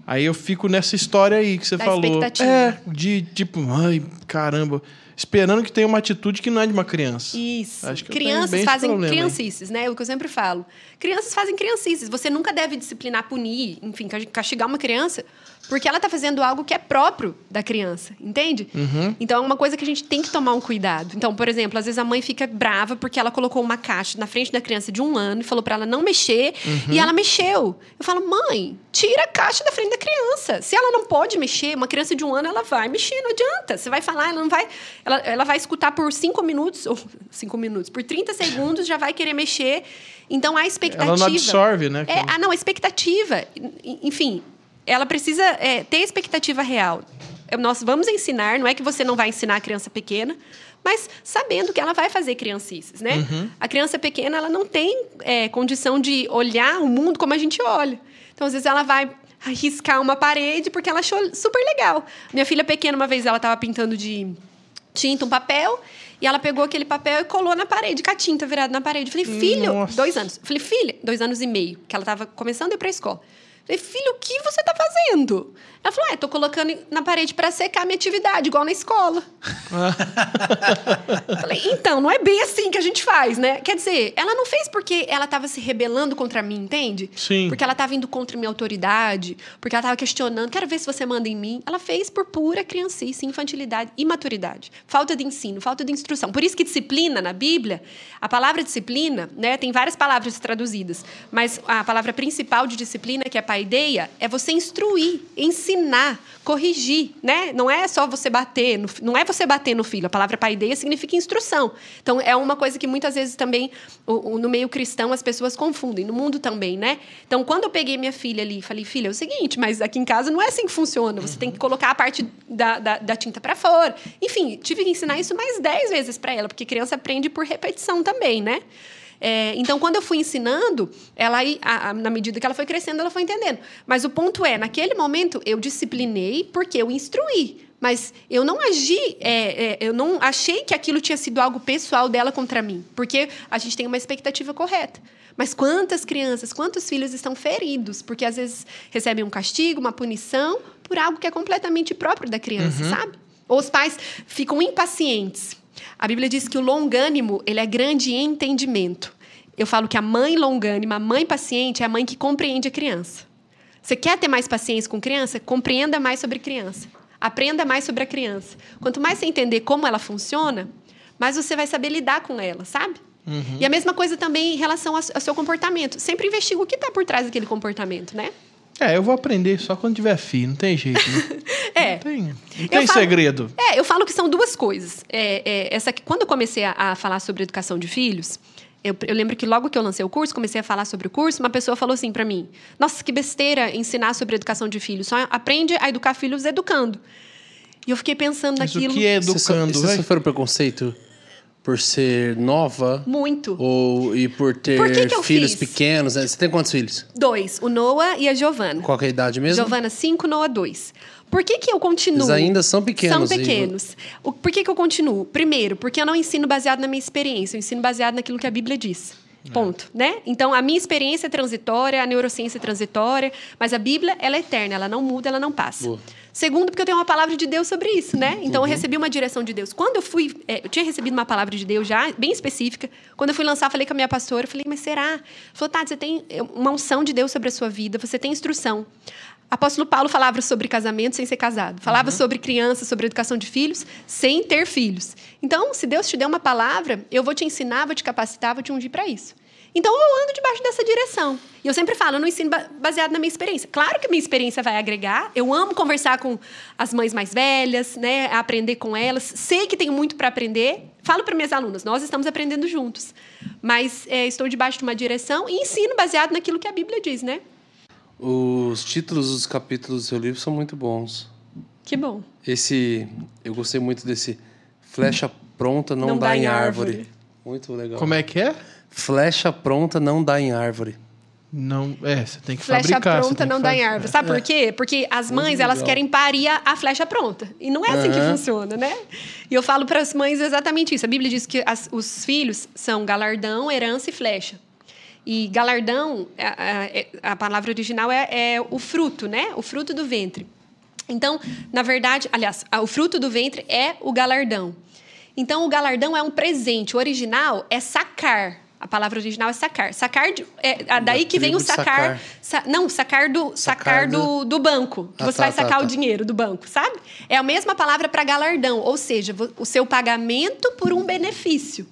Aí eu fico nessa história aí que você Da falou. É, de tipo, ai, caramba. Esperando que tenha uma atitude que não é de uma criança. Isso. Acho que Crianças fazem problema criancices, né? O que eu sempre falo. Crianças fazem criancices. Você nunca deve disciplinar, punir, enfim, castigar uma criança porque ela está fazendo algo que é próprio da criança, entende? Uhum. Então é uma coisa que a gente tem que tomar um cuidado. Então, por exemplo, às vezes a mãe fica brava porque ela colocou uma caixa na frente da criança de um ano e falou para ela não mexer Uhum. e ela mexeu. Eu falo, mãe, tira a caixa da frente da criança. Se ela não pode mexer, uma criança de um ano ela vai mexer, não adianta. Você vai falar, ela não vai, ela, ela vai escutar por cinco minutos ou cinco minutos, por 30 segundos já vai querer mexer. Então a expectativa. Ela não absorve, né? É, ah, não, a expectativa. En- Enfim, ela precisa é, ter expectativa real. Nós vamos ensinar, não é que você não vai ensinar a criança pequena, mas sabendo que ela vai fazer criancices, né? Uhum. A criança pequena, ela não tem é, condição de olhar o mundo como a gente olha. Então, às vezes, ela vai riscar uma parede porque ela achou super legal. Minha filha pequena, uma vez, ela estava pintando de tinta um papel e ela pegou aquele papel e colou na parede, com a tinta virada na parede. Eu Falei, filho, Nossa. dois anos. Eu Falei, filha, dois anos e meio, que ela estava começando a ir para a escola. Falei, filho, o que você está fazendo? Ela falou, ah, tô colocando na parede para secar a minha atividade, igual na escola. Falei, então, não é bem assim que a gente faz, né? Quer dizer, ela não fez porque ela estava se rebelando contra mim, entende? Sim. Porque ela estava indo contra minha autoridade, porque ela estava questionando, quero ver se você manda em mim. Ela fez por pura criancice, infantilidade, imaturidade, falta de ensino, falta de instrução. Por isso que disciplina na Bíblia, a palavra disciplina, né, tem várias palavras traduzidas, mas a palavra principal de disciplina, que é paideia, é você instruir, ensinar, corrigir, né? Não é só você bater, no, não é você bater no filho. A palavra paideia significa instrução. Então é uma coisa que muitas vezes também o- o- no meio cristão as pessoas confundem, no mundo também, né? Então quando eu peguei minha filha ali, falei, filha, é o seguinte, mas aqui em casa não é assim que funciona. Você tem que colocar a parte da, da, da tinta para fora. Enfim, tive que ensinar isso mais dez vezes para ela, porque criança aprende por repetição também, né? É, então, quando eu fui ensinando, ela a- a- na medida que ela foi crescendo, ela foi entendendo. Mas o ponto é, naquele momento, eu disciplinei porque eu instruí. Mas eu não agi, é, é, eu não achei que aquilo tinha sido algo pessoal dela contra mim. Porque a gente tem uma expectativa correta. Mas quantas crianças, quantos filhos estão feridos? Porque às vezes recebem um castigo, uma punição, por algo que é completamente próprio da criança, sabe? Ou os pais ficam impacientes. A Bíblia diz que o longânimo, ele é grande em entendimento. Eu falo que a mãe longânima, a mãe paciente, é a mãe que compreende a criança. Você quer ter mais paciência com criança? Compreenda mais sobre criança. Aprenda mais sobre a criança. Quanto mais você entender como ela funciona, mais você vai saber lidar com ela, sabe? E a mesma coisa também em relação ao seu comportamento. Sempre investiga o que está por trás daquele comportamento, né? É, eu vou aprender só quando tiver filho, não tem jeito, né? É. Não tem, não tem falo- segredo. É, eu falo que são duas coisas. É, é, essa aqui, quando eu comecei a, a falar sobre educação de filhos, eu, eu lembro que logo que eu lancei o curso, comecei a falar sobre o curso, uma pessoa falou assim para mim: Nossa, que besteira ensinar sobre educação de filhos. Só aprende a educar filhos educando. E eu fiquei pensando Mas naquilo o que é Você, so- educando, você vai? sofreu preconceito por ser nova muito. ou e por ter Por que que filhos fiz? pequenos? né? Você tem quantos filhos? Dois, o Noah e a Giovana. Qual que é a idade mesmo? Giovana 5, Noah 2. Por que, que eu continuo? Eles ainda são pequenos, São e- pequenos. O- por que, que eu continuo? Primeiro, porque eu não ensino baseado na minha experiência, eu ensino baseado naquilo que a Bíblia diz. Ponto, né? Então a minha experiência é transitória, a neurociência é transitória, mas a Bíblia ela é eterna, ela não muda, ela não passa. Boa. Segundo, porque eu tenho uma palavra de Deus sobre isso, né? Então eu recebi uma direção de Deus. Quando eu fui, é, eu tinha recebido uma palavra de Deus já bem específica. Quando eu fui lançar, falei com a minha pastora, eu falei, mas será? Ela falou, Tati, você tem é, uma unção de Deus sobre a sua vida, você tem instrução. Apóstolo Paulo falava sobre casamento sem ser casado, falava sobre crianças, sobre educação de filhos, sem ter filhos. Então, se Deus te der uma palavra, eu vou te ensinar, vou te capacitar, vou te ungir para isso. Então, eu ando debaixo dessa direção. E eu sempre falo, eu não ensino ba- baseado na minha experiência. Claro que a minha experiência vai agregar. Eu amo conversar com as mães mais velhas, né, aprender com elas. Sei que tenho muito para aprender. Falo para minhas alunas, nós estamos aprendendo juntos. Mas é, estou debaixo de uma direção e ensino baseado naquilo que a Bíblia diz, né? Os títulos dos capítulos do seu livro são muito bons. Que bom. Esse, eu gostei muito desse flecha pronta não, dá, em árvore. Muito legal. Como é que é? Flecha pronta não dá em árvore. Não, é, você tem que Flecha fabricar. você pronta não que dá em árvore. Sabe por quê? Porque as mães, elas querem parir a, flecha pronta. E não é assim que Aham. funciona, né? E eu falo para as mães exatamente isso. A Bíblia diz que as- os filhos são galardão, herança e flecha. E galardão, a, a- a palavra original é, é o fruto, né? O fruto do ventre. Então, na verdade, aliás, o fruto do ventre é o galardão. Então, o galardão é um presente. O original é sacar. A palavra original é sacar. Sacar, de- é, daí que vem o sacar. sacar. sa- não, sacar do, sacar Sacar do, do banco. Que Ah, você tá, vai tá, sacar tá. o dinheiro do banco, sabe? É a mesma palavra para galardão. Ou seja, o seu pagamento por um benefício.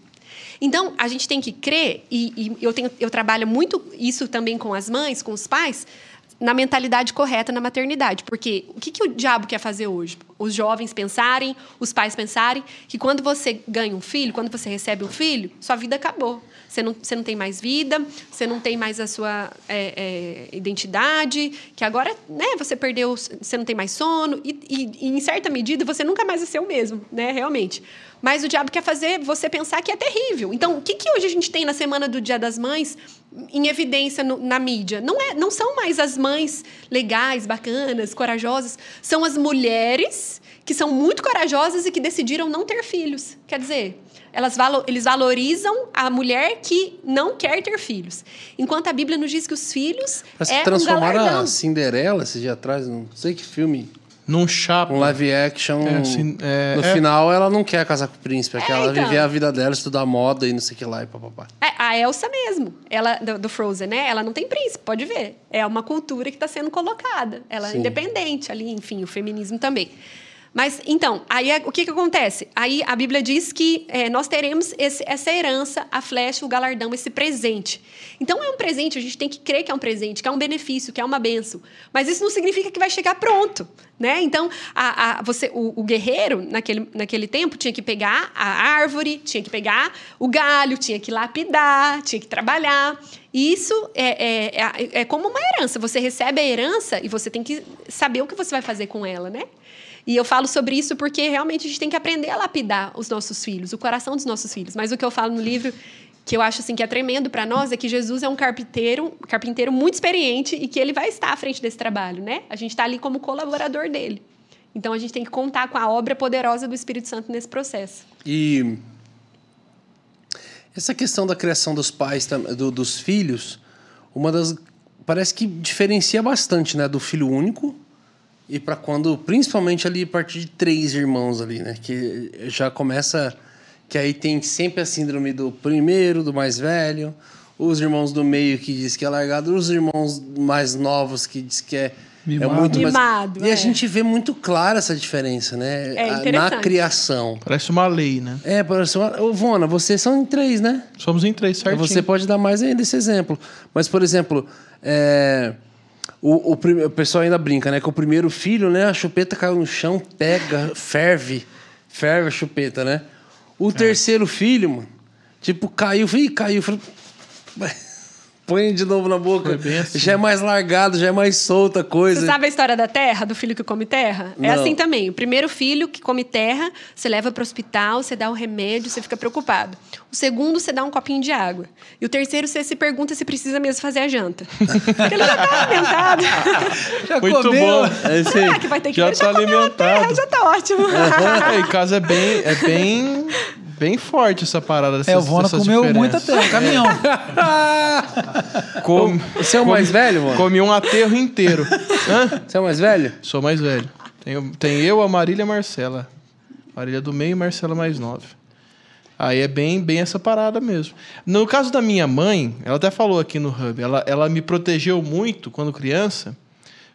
Então, a gente tem que crer, e, e eu, tenho, eu trabalho muito isso também com as mães, com os pais, na mentalidade correta na maternidade. Porque o que, que o diabo quer fazer hoje? Os jovens pensarem, os pais pensarem que quando você ganha um filho, quando você recebe um filho, sua vida acabou. Você não, você não tem mais vida, você não tem mais a sua é, é, identidade, que agora né, você perdeu, você não tem mais sono, e, e- e, em certa medida você nunca mais ser o mesmo, né, realmente. Mas o diabo quer fazer você pensar que é terrível. Então, o que, que hoje a gente tem na semana do Dia das Mães em evidência no- na mídia? Não, é, não são mais as mães legais, bacanas, corajosas. São as mulheres que são muito corajosas e que decidiram não ter filhos. Quer dizer, elas valo- eles valorizam a mulher que não quer ter filhos. Enquanto a Bíblia nos diz que os filhos Parece é que um transformaram galardão. a Cinderela esse dia atrás, não sei que filme. Num chapa. Um live action. É, assim, é, no é. final, ela não quer casar com o príncipe, ela É, quer ela então. viver a vida dela, estudar moda e não sei o que lá e papapá. É, a Elsa mesmo, ela do, do Frozen, né? Ela não tem príncipe, pode ver. É uma cultura que está sendo colocada. Ela é Sim. independente ali, enfim, o feminismo também. Mas, então, aí é- o que, que acontece? Aí a Bíblia diz que é, nós teremos esse- essa herança, a flecha, o galardão, esse presente. Então, é um presente, a gente tem que crer que é um presente, que é um benefício, que é uma benção. Mas isso não significa que vai chegar pronto, né? Então, a, a- você, o, o guerreiro, naquele, naquele tempo, tinha que pegar a árvore, tinha que pegar o galho, tinha que lapidar, tinha que trabalhar. E isso é, é, é, é como uma herança. Você recebe a herança e você tem que saber o que você vai fazer com ela, né? E eu falo sobre isso porque realmente a gente tem que aprender a lapidar os nossos filhos, o coração dos nossos filhos. Mas o que eu falo no livro, que eu acho assim que é tremendo para nós, é que Jesus é um carpinteiro, carpinteiro muito experiente e que ele vai estar à frente desse trabalho, né? A gente está ali como colaborador dele. Então a gente tem que contar com a obra poderosa do Espírito Santo nesse processo. E essa questão da criação dos pais, do- dos filhos, uma das. Parece que diferencia bastante, né? Do filho único e para quando, principalmente ali a partir de três irmãos ali, né? Que já começa. Que aí tem sempre a síndrome do primeiro, do mais velho, os irmãos do meio que diz que é largado, os irmãos mais novos que diz que é, Mimado. é muito mais. Mimado, E a é. gente vê muito clara essa diferença, né? É A- Na criação. Parece uma lei, né? É, parece uma... Ô, Vona, vocês são em três, né? Somos em três, certinho. Você pode dar mais ainda esse exemplo. Mas, por exemplo, é, o, o, o pessoal ainda brinca, né? Que o primeiro filho, né? A chupeta caiu no chão, pega, ferve. Ferve a chupeta, né? O É. terceiro filho, mano, tipo, caiu. Ih, caiu. falei, Põe de novo na boca. Foi bem assim. Já é mais largado, já é mais solta a coisa. Você sabe a história da terra, do filho que come terra? É Não. assim também. O primeiro filho que come terra, você leva para o hospital, você dá o remédio, você fica preocupado. O segundo, você dá um copinho de água. E o terceiro, você se pergunta se precisa mesmo fazer a janta. Porque ele já está alimentado. Já Muito comeu? bom. É isso aí. Será que vai ter que Já ele tá comeu a terra, alimentado. já tá ótimo. É, em casa é bem, é bem, bem forte essa parada dessas, É, o Vona comeu diferenças. muita terra, caminhão. Com- Você é o mais velho, mano? Comi um aterro inteiro. Hã? Você é o mais velho? Sou mais velho. Tem, tem eu, a Marília e a Marcela. Marília do meio e Marcela mais nove. Aí é bem, bem essa parada mesmo. No caso da minha mãe, ela até falou aqui no Hub, ela, ela me protegeu muito quando criança,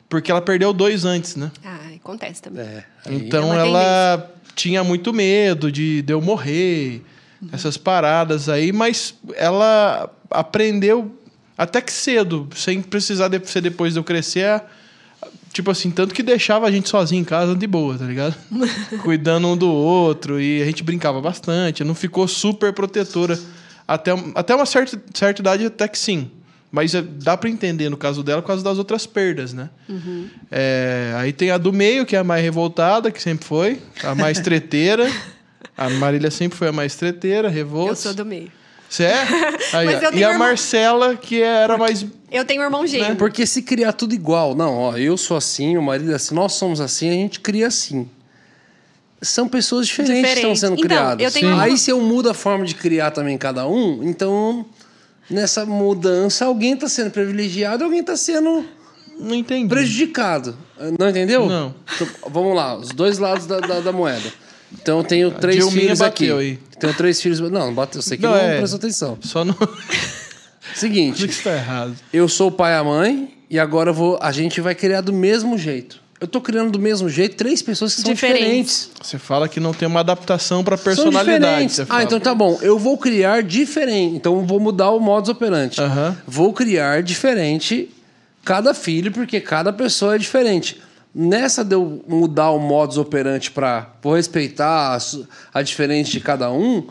porque ela perdeu dois antes, né? Ah, acontece também. É. Então É ela tinha muito medo de, de eu morrer, essas paradas aí, mas ela aprendeu até que cedo, sem precisar de, ser depois de eu crescer, tipo assim, tanto que deixava a gente sozinho em casa de boa, tá ligado? Cuidando um do outro e a gente brincava bastante, não ficou super protetora até, até uma certa, certa idade até que sim. Mas é, dá pra entender no caso dela por causa das outras perdas, né? É, aí tem a do meio, que é a mais revoltada, que sempre foi, a mais treteira. A Marília sempre foi a mais treteira, revolta. Eu sou do meio. Você é? Aí, e a irmão- Marcela, que era mais. Eu tenho um irmão gêmeo. Porque se criar tudo igual, não, ó, eu sou assim, o marido é assim, nós somos assim, a gente cria assim. São pessoas diferentes, que estão sendo Então, criadas. eu tenho Aí se eu mudo a forma de criar também cada um, então nessa mudança alguém está sendo privilegiado, alguém está sendo Não entendi. prejudicado. Não entendeu? Não. Então, vamos lá, os dois lados da, da, da moeda. Então eu tenho três Dilminha filhos aqui. aí. Tenho três filhos. Não, não bateu. Você que Não, não, é. prestou atenção. Só no. Seguinte, Isso tá errado. eu sou o pai e a mãe e agora vou, a gente vai criar do mesmo jeito. Eu tô criando do mesmo jeito três pessoas que são Diferentes. diferentes. Você fala que não tem uma adaptação pra São personalidade. diferentes. Você Ah, então tá bom. Eu vou criar diferente. Então eu vou mudar o modus operandi. Aham. Vou criar diferente cada filho, porque cada pessoa é diferente. Nessa de eu mudar o modus operandi para respeitar a, a diferença de cada um,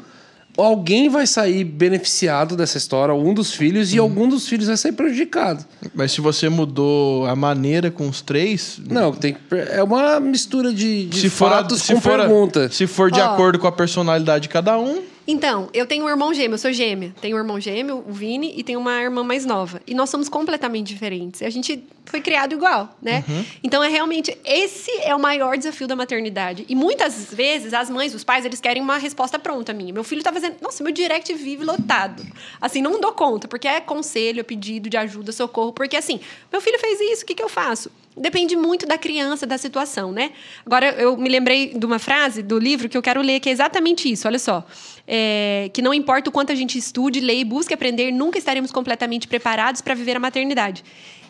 alguém vai sair beneficiado dessa história, um dos filhos, Uhum. e algum dos filhos vai sair prejudicado. Mas se você mudou a maneira com os três. Não, tem é uma mistura de, de se for, a- fatos se com for, a- pergunta. se for de Ó. acordo com a personalidade de cada um, Então, eu tenho um irmão gêmeo, eu sou gêmea. Tenho um irmão gêmeo, o Vini, e tenho uma irmã mais nova. E nós somos completamente diferentes. A gente foi criado igual, né? Então, é realmente, esse é o maior desafio da maternidade. E muitas vezes, as mães, os pais, eles querem uma resposta pronta minha. Meu filho tá fazendo... Nossa, meu direct vive lotado. Assim, não dou conta, porque é conselho, é pedido de ajuda, socorro. Porque, assim, meu filho fez isso, o que, que eu faço? Depende muito da criança, da situação, né? Agora, eu me lembrei de uma frase do livro que eu quero ler, que é exatamente isso. Olha só. É, que não importa o quanto a gente estude, leia e busque aprender, nunca estaremos completamente preparados para viver a maternidade.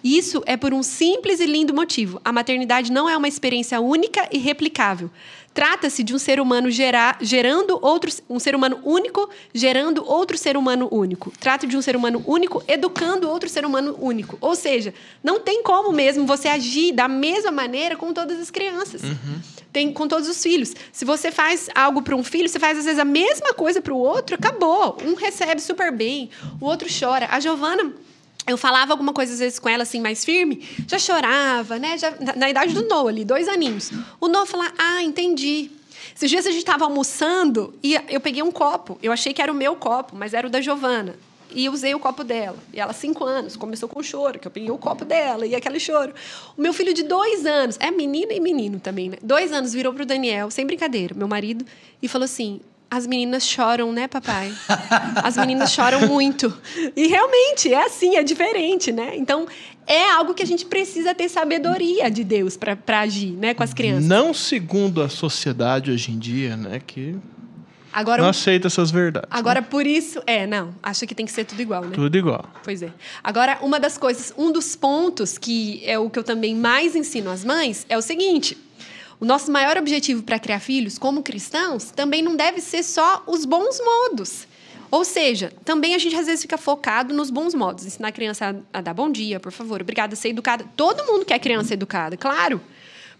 Isso é por um simples e lindo motivo. A maternidade não é uma experiência única e replicável. Trata-se de um ser humano gerar, gerando outro, um ser humano único, gerando outro ser humano único. Trata de um ser humano único, educando outro ser humano único. Ou seja, não tem como mesmo você agir da mesma maneira com todas as crianças. Tem com todos os filhos. Se você faz algo para um filho, você faz às vezes a mesma coisa para o outro, acabou. Um recebe super bem, o outro chora. A Giovana eu falava alguma coisa às vezes com ela assim mais firme, já chorava, né? Já, na, na idade do Noah ali, dois aninhos. O Noah falava: "Ah, entendi". Esses dias a gente estava almoçando e eu peguei um copo. Eu achei que era o meu copo, mas era o da Giovana. E usei o copo dela. E ela, cinco anos, começou com choro, que eu peguei o copo dela e aquele choro. O meu filho de dois anos, é menina e menino também, né? Dois anos virou pro Daniel, sem brincadeira, meu marido, e falou assim: as meninas choram, né, papai? As meninas choram muito. E realmente é assim, é diferente, né? Então, é algo que a gente precisa ter sabedoria de Deus para agir, né, com as crianças. não segundo a sociedade hoje em dia, né? Que Agora, não aceita essas verdades. agora por isso, é, não, acho que tem que ser tudo igual, né? Tudo igual. Pois é. Agora, uma das coisas, um dos pontos que é o que eu também mais ensino às mães é o seguinte: o nosso maior objetivo para criar filhos, como cristãos, também não deve ser só os bons modos. Ou seja, também a gente às vezes fica focado nos bons modos, ensinar a criança a, dar bom dia, por favor, obrigada, ser educada. Todo mundo quer criança educada, claro.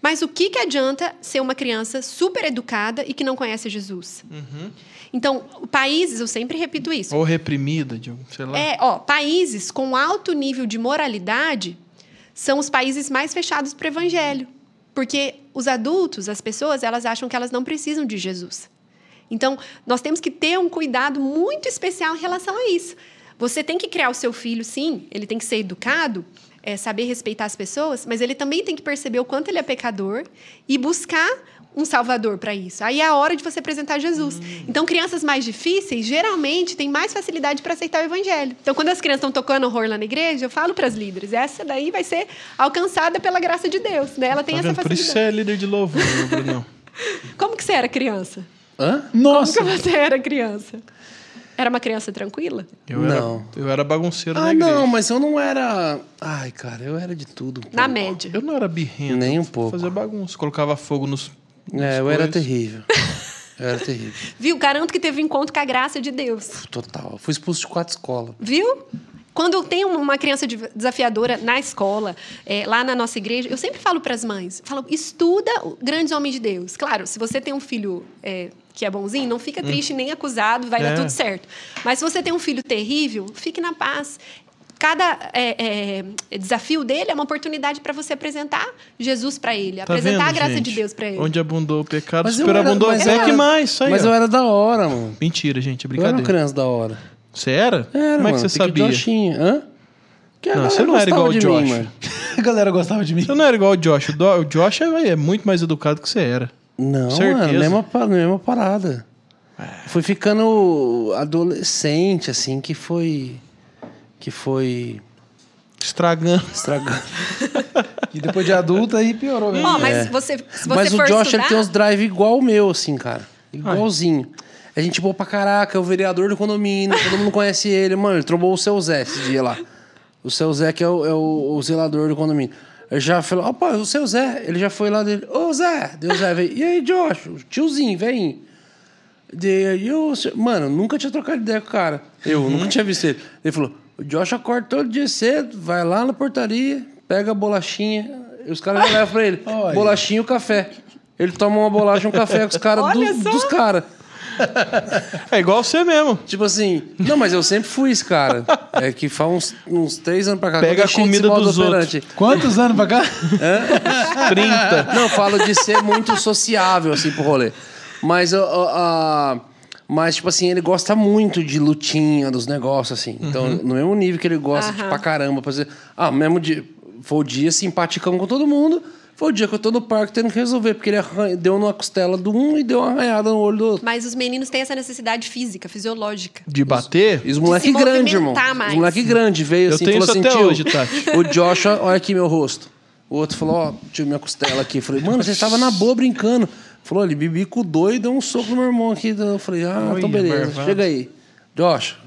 Mas o que, que adianta ser uma criança super educada e que não conhece Jesus? Então, países, eu sempre repito isso. Ou reprimida, sei lá. É, ó, países com alto nível de moralidade são os países mais fechados para o evangelho. Porque os adultos, as pessoas, elas acham que elas não precisam de Jesus. Então, nós temos que ter um cuidado muito especial em relação a isso. Você tem que criar o seu filho, sim, ele tem que ser educado, é, saber respeitar as pessoas, mas ele também tem que perceber o quanto ele é pecador e buscar um salvador para isso. Aí é a hora de você apresentar Jesus. Então, crianças mais difíceis, geralmente, têm mais facilidade para aceitar o evangelho. Então, quando as crianças estão tocando horror lá na igreja, eu falo para as líderes, essa daí vai ser alcançada pela graça de Deus, né? Ela tem Tá essa vendo? Por isso você facilidade. é líder de louvor, Bruno. Como que você era criança? Hã? Nossa! Como que você era criança? Era uma criança tranquila? Eu era, Não. eu era bagunceiro na Ah, igreja. não, mas eu não era. Ai, cara, eu era de tudo. um Na pouco. média. Eu não era birrento. Nem um eu pouco. Fazia bagunça. Colocava fogo nos. É, eu era terrível. Eu era terrível. Viu? Garanto que teve encontro com a graça de Deus. Total. Eu fui expulso de quatro escolas. Viu? Quando tem uma criança de- desafiadora na escola, é, lá na nossa igreja, eu sempre falo para as mães, falo, estuda o- grandes homens de Deus. Claro, se você tem um filho é, que é bonzinho, não fica triste nem acusado, vai É. dar tudo certo. Mas se você tem um filho terrível, fique na paz. Cada é, é, desafio dele é uma oportunidade para você apresentar Jesus para ele, Tá apresentar vendo, a graça gente? de Deus para ele. Onde abundou o pecado, Mas eu superabundou eu Zé que era- mais. Isso aí, Mas ó. eu era da hora, mano. Mentira, gente. É Eu era uma brincadeira. criança da hora. Você era? Era, Como é mano, que você sabia? Hã? Que a Não, você não era igual o Josh. Mim. A galera gostava de mim. Você não era igual o Josh. O, Do- o Josh é, é muito mais educado que você era. Não, Certeza. mano, mesma, mesma parada. Foi ficando adolescente, assim, que foi. Que foi. Estragando. Estragando. E depois de adulta aí piorou mesmo. Ó, mas você, se você Mas o Josh estudar, ele tem uns drive igual o meu, assim, cara. Igualzinho. A gente boa pra caraca, é o vereador do condomínio, todo mundo conhece ele. Mano, ele trombou o seu Zé esse dia lá. O seu Zé, que é o, é o- o zelador do condomínio. Ele já falou, opa, o seu Zé. Ele já foi lá dele, ô Zé. Deu Zé, veio. E aí, Josh? Tiozinho, vem. Daí eu, mano, nunca tinha trocado ideia com o cara. Eu Uhum. nunca tinha visto ele. Ele falou: o Josh acorda todo dia cedo, vai lá na portaria, pega a bolachinha. E os caras já levam pra ele. Olha. Bolachinha e o café. Ele toma uma bolacha e um café com os caras do- dos caras. É igual você mesmo. Tipo assim, não, mas eu sempre fui esse cara. É que faz uns, uns três anos pra cá. Pega a comida dos operante. Quantos anos pra cá? 30. Não, eu falo de ser muito sociável, assim, pro rolê. Mas, ó, ó, a- mas, tipo assim, ele gosta muito de lutinha, dos negócios, assim. Então, no mesmo nível que ele gosta de Aham. pra caramba. Pra fazer... Ah, mesmo dia... Foi o dia simpaticão com todo mundo. Foi o dia que eu tô no parque tendo que resolver. Porque ele arran- deu numa costela do um e deu uma arranhada no olho do outro. mas os meninos têm essa necessidade física, fisiológica. De bater? E os moleque grande, irmão. movimentar Os mais. moleque grande veio Eu assim e tenho falou isso assim, até tio, hoje, Tati. o Joshua, olha aqui meu rosto. O outro falou, ó, tio, minha costela aqui. Eu falei, mano, você estava na boa brincando. Falou, ele bibico doido e deu um soco no meu irmão aqui. Eu falei, ah, então Olha, beleza, chega aí. Josh.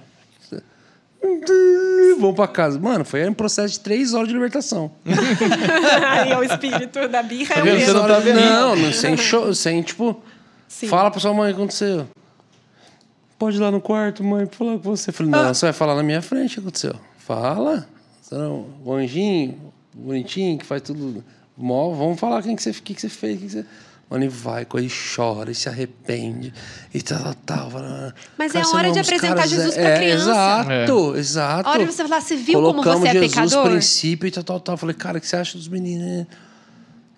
Vamos pra casa. Mano, foi um processo de três horas de libertação. Aí é o espírito da birra, é o mesmo. não tá? Não, não, sem, show, sem tipo... Sim. Fala pra sua mãe o que aconteceu. Pode ir lá no quarto, mãe, falar com você. Eu Falei, não, você vai falar na minha frente o que aconteceu. Fala. Você não, o anjinho, bonitinho, que faz tudo. Mó, vamos falar quem que você, que que você fez. Que que você... Mano, ele vai, quando ele chora, e se arrepende. E tal, tal, tal. Mas "Cara, é a hora de apresentar caras, Jesus é, pra é, criança. Exato, exato. A hora de você falar, você viu como Colocamos você é Jesus, pecador? princípio e tal, tal, tal. Falei, cara, o que você acha dos meninos?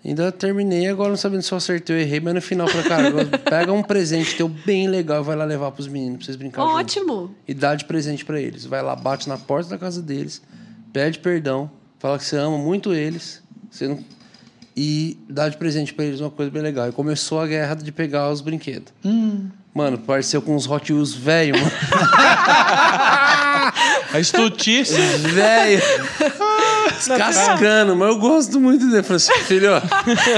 Ainda terminei, agora não sabendo se eu acertei ou errei, mas no final falei, cara, pega um presente teu bem legal e vai lá levar pros meninos pra vocês brincarem. junto. Ótimo. E dá de presente pra eles. Vai lá, bate na porta da casa deles, pede perdão, fala que você ama muito eles. Você não... E dá de presente pra eles uma coisa bem legal. E começou a guerra de pegar os brinquedos. Mano, pareceu com uns Hot Wheels velho, mano. A estutice. Velho. Descascando, mas eu gosto muito dele. Falei assim, filho, ó,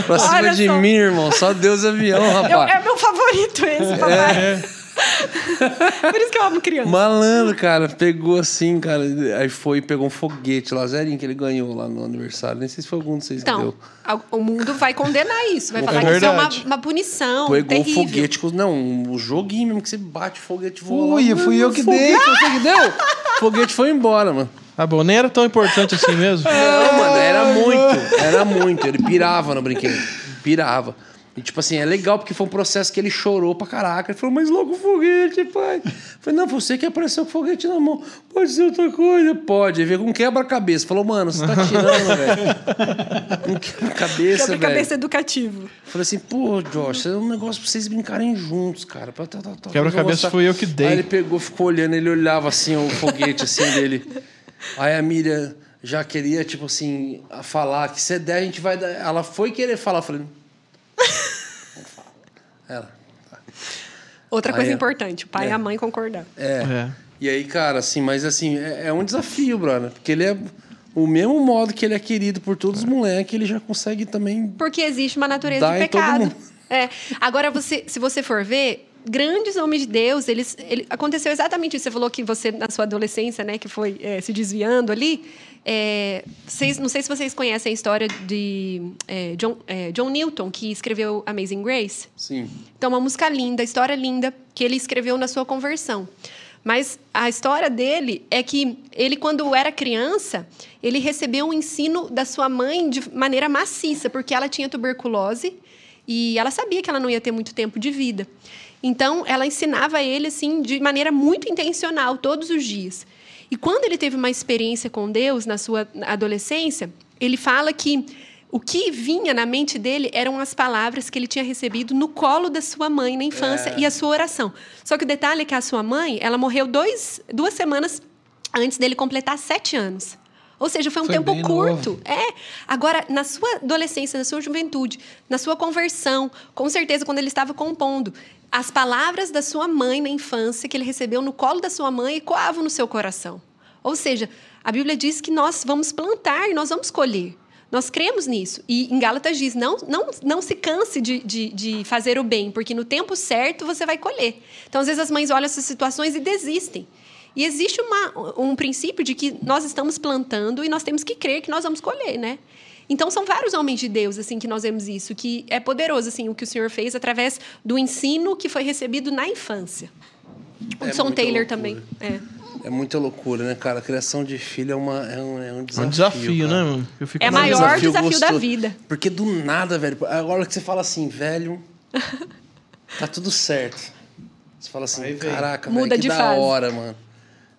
pra cima Olha de só. mim, irmão. Só Deus e avião, Eu- rapaz. é meu favorito esse, papai. Por isso que eu amo criança. Malandro, cara, pegou assim, cara. Aí foi e pegou um foguete lá, zerinho que ele ganhou lá no aniversário. Nem sei se foi algum de vocês que Então, deu. a- o mundo vai condenar isso. Vai É falar que isso é uma, verdade. uma punição Pegou o terrível. foguete com. Não, um joguinho mesmo que você bate o foguete voa. Fui, lá. fui eu que foguete, dei. Você que deu? O foguete foi embora, mano. Ah, bom, nem era tão importante assim mesmo. Não, mano, era muito. Era muito. Ele pirava no brinquedo. Pirava. E, tipo assim, é legal porque foi um processo que ele chorou pra caraca. Ele falou, mas logo o foguete, pai. Eu falei, não, você que apareceu com o foguete na mão. Pode ser outra coisa? Pode. Ele veio com um quebra-cabeça. Falou, mano, você tá tirando, velho. Um quebra-cabeça, velho. Quebra-cabeça educativo. Falei assim, pô, Josh, é um negócio pra vocês brincarem juntos, cara. Tá, tá, tá, Quebra-cabeça fui eu que dei. Aí ele pegou, ficou olhando, ele olhava assim, o foguete assim dele. Aí a Miriam já queria, tipo assim, falar que se der, a gente vai dar. Ela foi querer falar. Eu falei. Ela. tá. Outra Aí coisa é- importante, o pai é. e a mãe concordar. É. É. E aí, cara, assim, mas assim, é, é um desafio, brother. Porque ele é. O mesmo modo que ele é querido por todos os moleques, ele já consegue também. Porque existe uma natureza de pecado. É. Agora, você, se você for ver, grandes homens de Deus, eles, ele, aconteceu exatamente isso. Você falou que você, na sua adolescência, né, que foi é, se desviando ali. É, vocês, não sei se vocês conhecem a história de é, John, é, John Newton, que escreveu Amazing Grace. Sim. Então, uma música linda, história linda, que ele escreveu na sua conversão. Mas a história dele é que ele, quando era criança, ele recebeu um ensino da sua mãe de maneira maciça, porque ela tinha tuberculose e ela sabia que ela não ia ter muito tempo de vida. Então, ela ensinava ele assim de maneira muito intencional, todos os dias. E quando ele teve uma experiência com Deus na sua adolescência, ele fala que o que vinha na mente dele eram as palavras que ele tinha recebido no colo da sua mãe na infância e a sua oração. Só que o detalhe é que a sua mãe, ela morreu dois, duas semanas antes dele completar sete anos. Ou seja, foi um Foi tempo curto. novo. É. Agora, na sua adolescência, na sua juventude, na sua conversão, com certeza, quando ele estava compondo, as palavras da sua mãe na infância, que ele recebeu no colo da sua mãe, ecoavam no seu coração. Ou seja, a Bíblia diz que nós vamos plantar e nós vamos colher. Nós cremos nisso. E em Gálatas diz: não, não, não se canse de, de, de fazer o bem, porque no tempo certo você vai colher. Então, às vezes, as mães olham essas situações e desistem. E existe uma, um princípio de que nós estamos plantando e nós temos que crer que nós vamos colher, né? Então são vários homens de Deus assim que nós vemos isso, que é poderoso assim o que o Senhor fez através do ensino que foi recebido na infância. O É John Taylor loucura. também. É. É muita loucura, né, cara? A criação de filho é, uma, é, um, é um É desafio. um desafio, cara. né, mano? Eu fico É um maior desafio desafio da gostoso. vida. Porque do nada, velho. Agora que você fala assim, velho, tá tudo certo. Você fala assim, Aí caraca, Muda velho, que de da fase. hora, mano.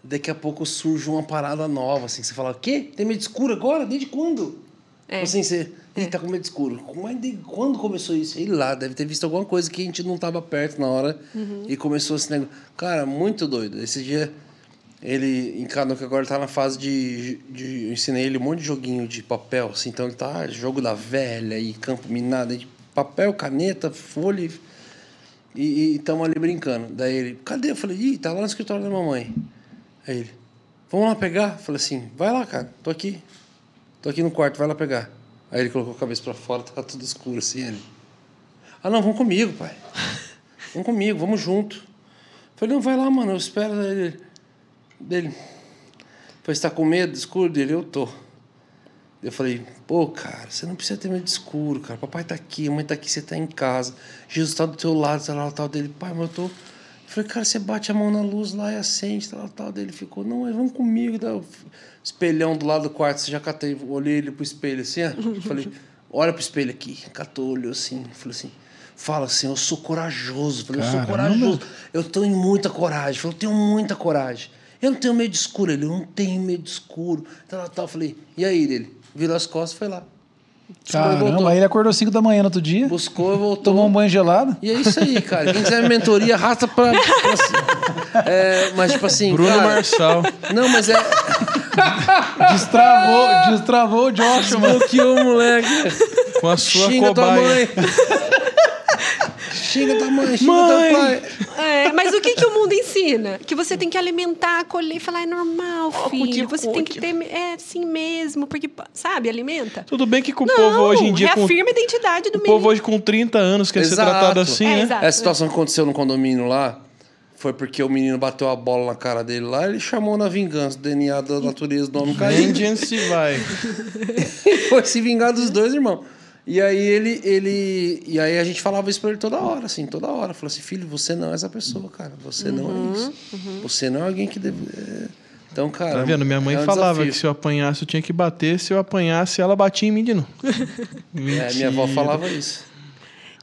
Daqui a pouco surge uma parada nova, assim. Você fala, o quê? Tem medo escuro agora? Desde quando? É. Assim, você... Ele tá com medo escuro. Mas de quando começou isso? Sei lá, deve ter visto alguma coisa que a gente não tava perto na hora Uhum. e começou esse negócio. Cara, muito doido. Esse dia, ele encarnou que agora tá na fase de, de. Eu ensinei ele um monte de joguinho de papel, assim. Então ele tá jogo da velha e campo minado, e papel, caneta, folha. E estamos ali brincando. Daí ele, cadê? Eu falei, ih, tá lá no escritório da mamãe. Aí ele, vamos lá pegar? Eu falei assim, vai lá, cara, tô aqui. Tô aqui no quarto, vai lá pegar. Aí ele colocou a cabeça pra fora, tava tudo escuro assim. Ele, ah, não, vamos comigo, pai. Vamos comigo, vamos junto. Falei, não, vai lá, mano, eu espero. Ele, dele, falei, você tá com medo do escuro dele? Eu tô. Eu falei, pô, cara, você não precisa ter medo de escuro, cara. Papai tá aqui, mãe tá aqui, você tá em casa. Jesus tá do teu lado, tá lá, tal dele. Pai, mas eu tô. Falei, cara, você bate a mão na luz lá e acende, tal, tal. Dele ficou, não, mas vamos comigo. Tá? Espelhão do lado do quarto, você já catei, olhei ele pro espelho assim, ó. Falei, olha pro espelho aqui. Catou, olhou assim, falei assim. Fala assim, eu sou corajoso. Falei, eu sou corajoso. Eu tenho muita coragem. Falei, eu tenho muita coragem. Eu não tenho medo de escuro. Ele, eu não tenho medo de escuro. Tal, tal, tal. Falei, e aí, ele? Virou as costas e foi lá. Caramba, aí ele acordou 5 da manhã no outro dia, Buscou e voltou. tomou um banho gelado. E é isso aí, cara. Quem quiser mentoria, arrasta pra. pra. É, mas, tipo assim. Bruno cara, Marçal. Não, mas é. Destravou, destravou o Joshua, mano. Bloqueou o moleque. Com a sua Xinga tua cobaia. mãe. xinga tua mãe, xinga Mãe. teu pai. É, mas o que, que o mundo ensina? Que você tem que alimentar, acolher e falar, é normal, filho. Você tem que ter. É assim mesmo, porque, sabe, alimenta. Tudo bem que com o Não, povo hoje em dia. Com, reafirma a identidade do o menino. povo hoje com 30 anos quer ser Exato. tratado assim, É, né? exato. Essa situação que aconteceu no condomínio lá foi porque o menino bateu a bola na cara dele lá, ele chamou na vingança, o DNA da natureza do homem caiu. Vengeance vai. foi se vingar dos dois, irmão. E aí ele, ele. E aí a gente falava isso pra ele toda hora, assim, toda hora. Falou assim, filho, você não é essa pessoa, cara. Você não Uhum, é isso. Você não é alguém que deve. é. Então, cara. Tá vendo? Minha mãe é um falava desafio. que se eu apanhasse, eu tinha que bater. Se eu apanhasse, ela batia em mim de novo. É, minha avó falava isso.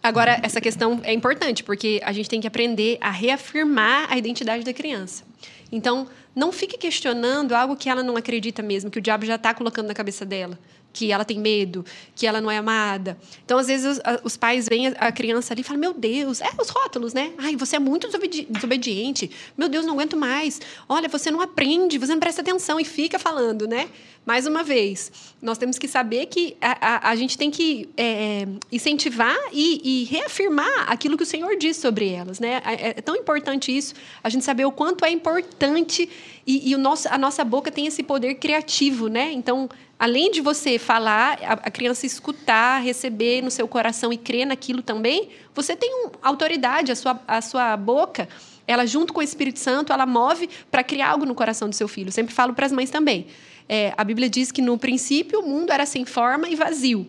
Agora, essa questão é importante, porque a gente tem que aprender a reafirmar a identidade da criança. Então, não fique questionando algo que ela não acredita mesmo, que o diabo já está colocando na cabeça dela. Que ela tem medo, que ela não é amada. Então, às vezes, os, os pais veem a criança ali e falam: Meu Deus, é os rótulos, né? Ai, você é muito desobedi desobediente. Meu Deus, não aguento mais. Olha, você não aprende, você não presta atenção e fica falando, né? Mais uma vez, nós temos que saber que a, a, a gente tem que é, incentivar e, e, reafirmar aquilo que o Senhor diz sobre elas. Né? É, é, tão importante isso, a gente saber o quanto é importante e, e o nosso, a nossa boca tem esse poder criativo. Né? Então, além de você falar, a, a criança escutar, receber no seu coração e crer naquilo também, você tem um, autoridade, a sua, a sua boca ela junto com o Espírito Santo, ela move para criar algo no coração do seu filho. Eu sempre falo para as mães também. É, a Bíblia diz que no princípio o mundo era sem forma e vazio.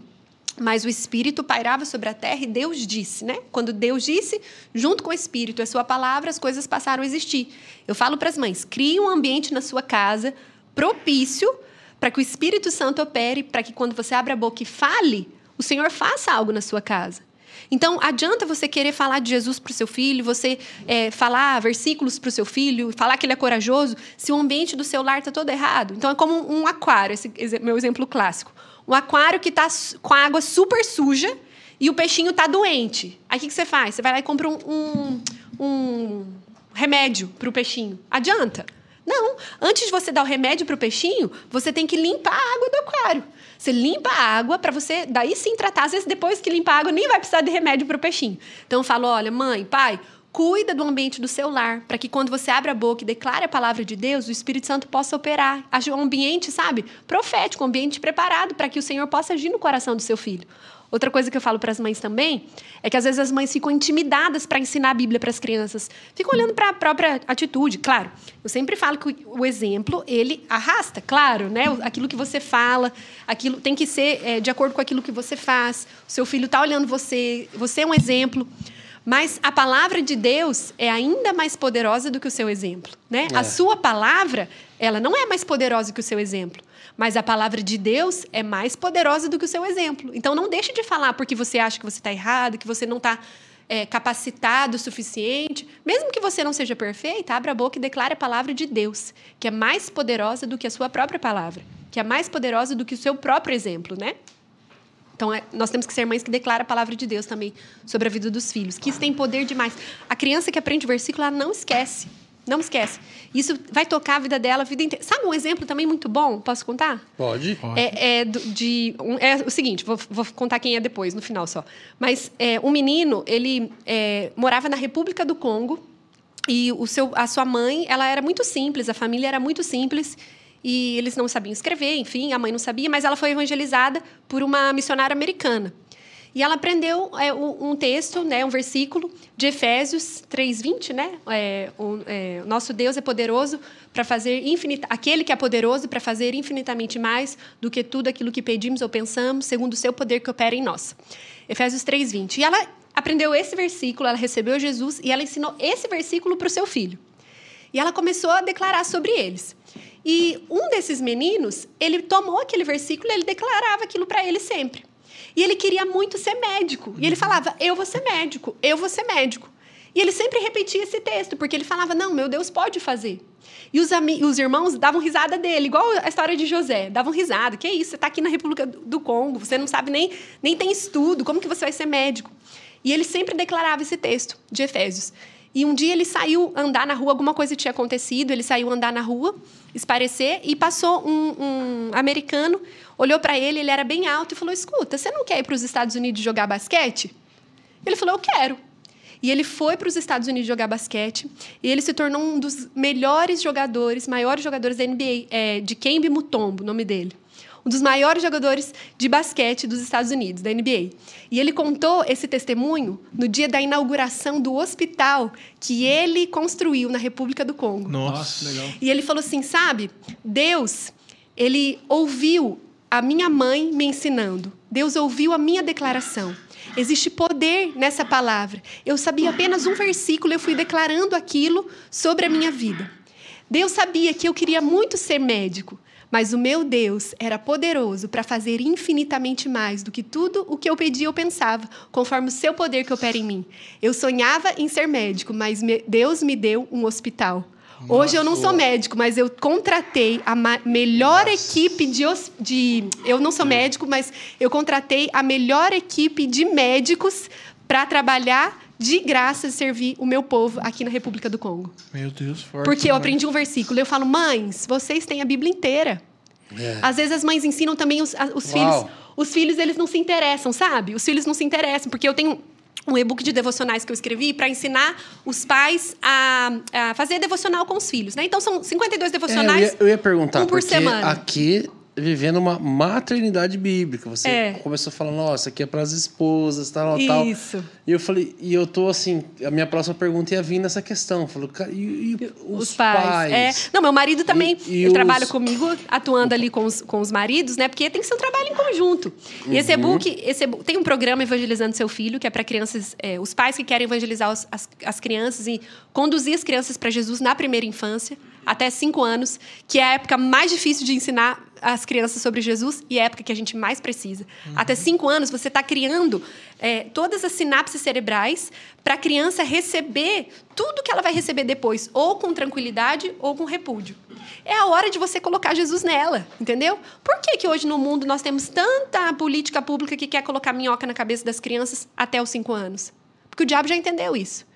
Mas o Espírito pairava sobre a terra e Deus disse, né? Quando Deus disse, junto com o Espírito, a sua palavra, as coisas passaram a existir. Eu falo para as mães: crie um ambiente na sua casa propício para que o Espírito Santo opere, para que quando você abra a boca e fale, o Senhor faça algo na sua casa. Então, adianta você querer falar de Jesus para o seu filho, você é, falar versículos para o seu filho, falar que ele é corajoso, se o ambiente do seu lar está todo errado. Então, é como um aquário, esse meu exemplo clássico. Um aquário que está com a água super suja e o peixinho está doente. Aí, o que, que, você faz? Você vai lá e compra um, um, um remédio para o peixinho. Adianta? Não. Antes de você dar o remédio para o peixinho, você tem que limpar a água do aquário. Você limpa a água para você, daí sim tratar. Às vezes, depois que limpa a água, nem vai precisar de remédio para o peixinho. Então, eu falo: olha, mãe, pai, cuida do ambiente do seu lar, para que quando você abre a boca e declare a palavra de Deus, o Espírito Santo possa operar. Um ambiente, sabe, profético, um ambiente preparado para que o Senhor possa agir no coração do seu filho. Outra coisa que eu falo para as mães também é que às vezes as mães ficam intimidadas para ensinar a Bíblia para as crianças. Ficam olhando para a própria atitude. Claro, eu sempre falo que o exemplo, ele arrasta, claro, né? Aquilo que você fala, aquilo tem que ser é, de acordo com aquilo que você faz. O seu filho está olhando você, você é um exemplo. Mas a palavra de Deus é ainda mais poderosa do que o seu exemplo, né? É. A sua palavra, ela não é mais poderosa que o seu exemplo. Mas a palavra de Deus é mais poderosa do que o seu exemplo. Então não deixe de falar porque você acha que você está errado, que você não está é, capacitado o suficiente. Mesmo que você não seja perfeita, abra a boca e declare a palavra de Deus, que é mais poderosa do que a sua própria palavra, que é mais poderosa do que o seu próprio exemplo, né? Então, é, nós temos que ser mães que declaram a palavra de Deus também sobre a vida dos filhos, que isso tem poder demais. A criança que aprende o versículo, ela não esquece. Não esquece. Isso vai tocar a vida dela a vida inteira. Sabe um exemplo também muito bom? Posso contar? Pode. É, é, de, um, é o seguinte, vou, vou, contar quem é depois, no final só. Mas é, um menino, ele é, morava na República do Congo e o seu, a sua mãe, ela era muito simples, a família era muito simples e eles não sabiam escrever, enfim, a mãe não sabia, mas ela foi evangelizada por uma missionária americana. E ela aprendeu é, um texto, né, um versículo de Efésios 3:20, né? É, o, é, nosso Deus é poderoso para fazer infinita, aquele que é poderoso para fazer infinitamente mais do que tudo aquilo que pedimos ou pensamos, segundo o seu poder que opera em nós. Efésios 3:20. E ela aprendeu esse versículo, ela recebeu Jesus e ela ensinou esse versículo para o seu filho. E ela começou a declarar sobre eles. E um desses meninos, ele tomou aquele versículo e ele declarava aquilo para ele sempre. E ele queria muito ser médico. E ele falava: Eu vou ser médico, eu vou ser médico. E ele sempre repetia esse texto, porque ele falava: Não, meu Deus pode fazer. E os, os irmãos davam risada dele, igual a história de José. Davam risada. Que isso? Você está aqui na República do Congo, você não sabe nem, nem tem estudo, como que você vai ser médico? E ele sempre declarava esse texto de Efésios. E um dia ele saiu andar na rua, alguma coisa tinha acontecido, ele saiu andar na rua, esparecer, e passou um, um americano, olhou para ele, ele era bem alto, e falou: Escuta, você não quer ir para os Estados Unidos jogar basquete? Ele falou: Eu quero. E ele foi para os Estados Unidos jogar basquete, e ele se tornou um dos melhores jogadores, maiores jogadores da NBA, é, de Kembe Mutombo, o nome dele um dos maiores jogadores de basquete dos Estados Unidos, da NBA. E ele contou esse testemunho no dia da inauguração do hospital que ele construiu na República do Congo. Nossa, legal. E ele falou assim: sabe, Deus, ele ouviu a minha mãe me ensinando. Deus ouviu a minha declaração. Existe poder nessa palavra. Eu sabia apenas um versículo, eu fui declarando aquilo sobre a minha vida. Deus sabia que eu queria muito ser médico, mas o meu Deus era poderoso para fazer infinitamente mais do que tudo o que eu pedia ou pensava, conforme o seu poder que opera em mim. Eu sonhava em ser médico, mas Deus me deu um hospital. Hoje eu não sou médico, mas eu contratei a melhor equipe de, de. Eu não sou médico, mas eu contratei a melhor equipe de médicos para trabalhar de graça e servir o meu povo aqui na República do Congo. Meu Deus, forte. Porque eu aprendi um versículo. Eu falo, mães, vocês têm a Bíblia inteira. É. Às vezes as mães ensinam também os, os filhos. Os filhos, eles não se interessam, sabe? Os filhos não se interessam, porque eu tenho um e-book de devocionais que eu escrevi para ensinar os pais a, a fazer devocional com os filhos, né? Então são 52 É, eu, devocionais. ia, eu ia perguntar, um por porque semana. aqui vivendo uma maternidade bíblica. Você É. começou a falar, nossa, aqui é para as esposas, tal, tal. Isso. E eu falei, e eu tô assim, a minha próxima pergunta ia vir nessa questão. Falou, e, e os, pais? É. Não, meu marido também E- e os- trabalha comigo, atuando ali com os, com os maridos, né? Porque tem que ser um trabalho em conjunto. E esse Uhum. e-book, esse e-book- tem um programa Evangelizando Seu Filho, que é para crianças, é, os pais que querem evangelizar os- as, as crianças e conduzir as crianças para Jesus na primeira infância, até cinco anos, que é a época mais difícil de ensinar as crianças sobre Jesus e é a época que a gente mais precisa. Até cinco anos, você está criando é, todas as sinapses cerebrais para a criança receber tudo que ela vai receber depois, ou com tranquilidade ou com repúdio. É a hora de você colocar Jesus nela, entendeu? Por que, que hoje no mundo nós temos tanta política pública que quer colocar minhoca na cabeça das crianças até os cinco anos? Porque o diabo já entendeu isso.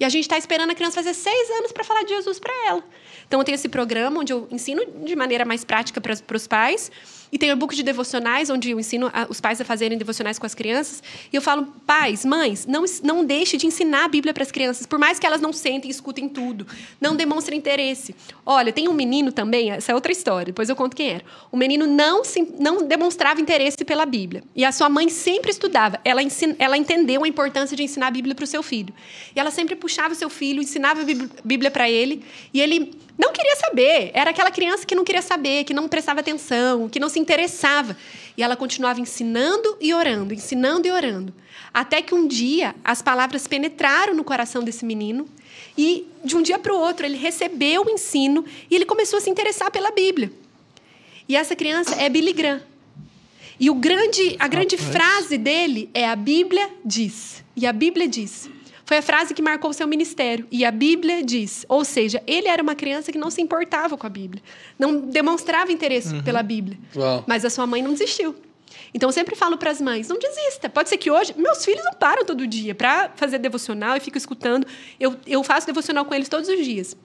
E a gente está esperando a criança fazer seis anos para falar de Jesus para ela. Então, eu tenho esse programa onde eu ensino de maneira mais prática para os pais. E tem o e-book de devocionais, onde eu ensino a- os pais a fazerem devocionais com as crianças. E eu falo, pais, mães, não, não deixe de ensinar a Bíblia para as crianças, por mais que elas não sentem e escutem tudo. Não demonstrem interesse. Olha, tem um menino também, essa é outra história, depois eu conto quem era. O menino não, se- não demonstrava interesse pela Bíblia. E a sua mãe sempre estudava. Ela, ensin- ela entendeu a importância de ensinar a Bíblia para o seu filho. E ela sempre puxava o seu filho, ensinava a Bíblia para ele. E ele não queria saber. Era aquela criança que não queria saber, que não prestava atenção, que não se interessava. E ela continuava ensinando e orando, ensinando e orando. Até que um dia as palavras penetraram no coração desse menino. E de um dia para o outro ele recebeu o ensino e ele começou a se interessar pela Bíblia. E essa criança é Billy Graham. E o grande, a grande frase dele é a Bíblia diz. E a Bíblia diz. Foi a frase que marcou o seu ministério. E a Bíblia diz. Ou seja, ele era uma criança que não se importava com a Bíblia. Não demonstrava interesse pela Bíblia. Uau. Mas a sua mãe não desistiu. Então eu sempre falo para as mães, não desista. Pode ser que hoje meus filhos não param todo dia para fazer devocional e fico escutando. Eu, eu faço devocional com eles todos os dias.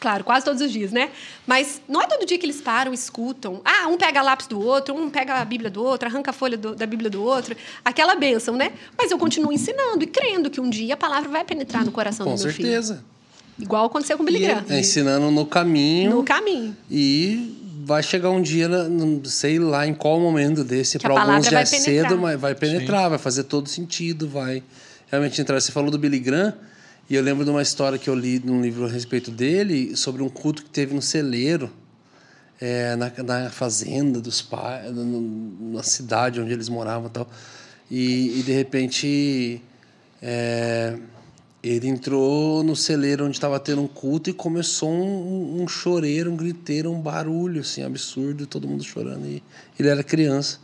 Claro, quase todos os dias, né? Mas não é todo dia que eles param, escutam. Ah, um pega lápis do outro, um pega a Bíblia do outro, arranca a folha do- da Bíblia do outro. Aquela bênção, né? Mas eu continuo ensinando e crendo que um dia a palavra vai penetrar no coração Com do meu filho. certeza. Igual aconteceu com o Billy E Graham. É, ensinando no caminho. No caminho. E vai chegar um dia, não sei lá em qual momento desse, para alguns já é penetrar. cedo, mas vai penetrar, vai fazer todo sentido, vai realmente entrar. Você falou do Billy Graham, e eu lembro de uma história que eu li num livro a respeito dele, sobre um culto que teve no celeiro, é, na, na fazenda dos pais, na cidade onde eles moravam e tal. E, e de repente é, ele entrou no celeiro onde estava tendo um culto e começou um, um choreiro, um griteiro, um barulho assim absurdo, todo mundo chorando. E ele era criança.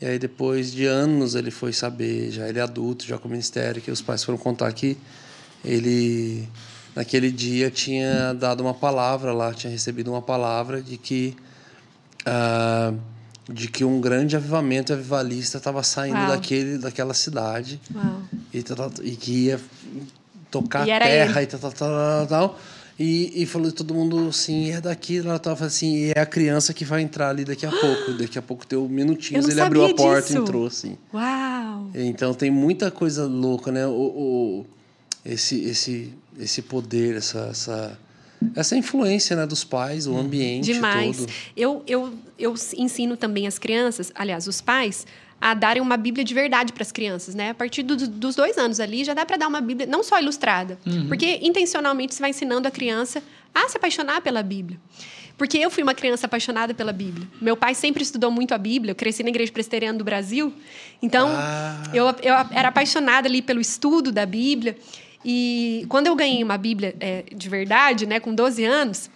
E aí depois de anos ele foi saber, já ele é adulto, já com o ministério, que os pais foram contar que ele naquele dia tinha dado uma palavra lá, tinha recebido uma palavra de que ah, de que um grande avivamento avivalista estava saindo Uau. daquele daquela cidade Uau. e, tal, tal, e que ia tocar E a terra ele. e tal, tal, tal, tal. E, e falou todo mundo assim, é daqui, ela tava assim, e é a criança que vai entrar ali daqui a pouco. Daqui a pouco deu minutinhos, ele abriu a porta disso. e entrou, assim. Uau! Então tem muita coisa louca, né? O, o- esse, esse, esse poder, essa, essa, essa influência né, dos pais, o ambiente Demais. todo. Eu, eu, eu ensino também as crianças, aliás, os pais, a darem uma Bíblia de verdade para as crianças, né? A partir do- dos dois anos ali, já dá para dar uma Bíblia não só ilustrada, porque intencionalmente você vai ensinando a criança a se apaixonar pela Bíblia. Porque eu fui uma criança apaixonada pela Bíblia. Meu pai sempre estudou muito a Bíblia. Eu cresci na Igreja Presbiteriana do Brasil. Então, Ah. eu, eu era apaixonada ali pelo estudo da Bíblia. E quando eu ganhei uma Bíblia é, de verdade, né, com 12 anos,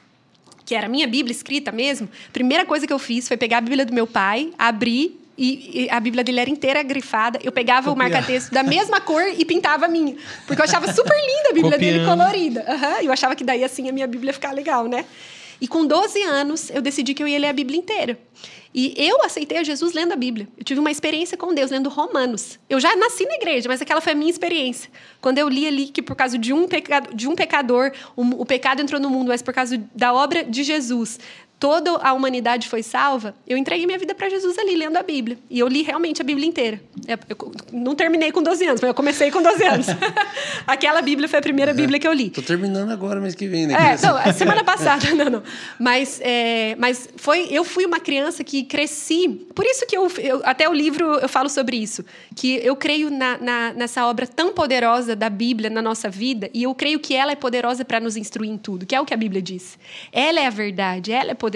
que era a minha Bíblia escrita mesmo, a primeira coisa que eu fiz foi pegar a Bíblia do meu pai, abrir e, e a Bíblia dele era inteira grifada. Eu pegava o Copiar. marca-texto da mesma cor e pintava a minha. Porque eu achava super linda a Bíblia dele Copiando. colorida. Aham, Eu achava que daí assim a minha Bíblia ia ficar legal, né? E com 12 anos, eu decidi que eu ia ler a Bíblia inteira. E eu aceitei a Jesus lendo a Bíblia. Eu tive uma experiência com Deus lendo Romanos. Eu já nasci na igreja, mas aquela foi a minha experiência. Quando eu li ali que por causa de um, pecado, de um pecador, o, o pecado entrou no mundo, mas por causa da obra de Jesus, toda a humanidade foi salva, eu entreguei minha vida para Jesus ali, lendo a Bíblia. E eu li realmente a Bíblia inteira. É, Eu não terminei com 12 anos, mas eu comecei com 12 anos. Aquela Bíblia foi a primeira Bíblia que eu li. Tô terminando agora mês que vem, né? É, não, a semana passada, não, não. Mas, é, mas foi, eu fui uma criança que cresci. Por isso que eu, eu- até o livro eu falo sobre isso. Que eu creio na, na- nessa obra tão poderosa da Bíblia na nossa vida, e eu creio que ela é poderosa para nos instruir em tudo, que é o que a Bíblia diz. Ela é a verdade, ela é poderosa.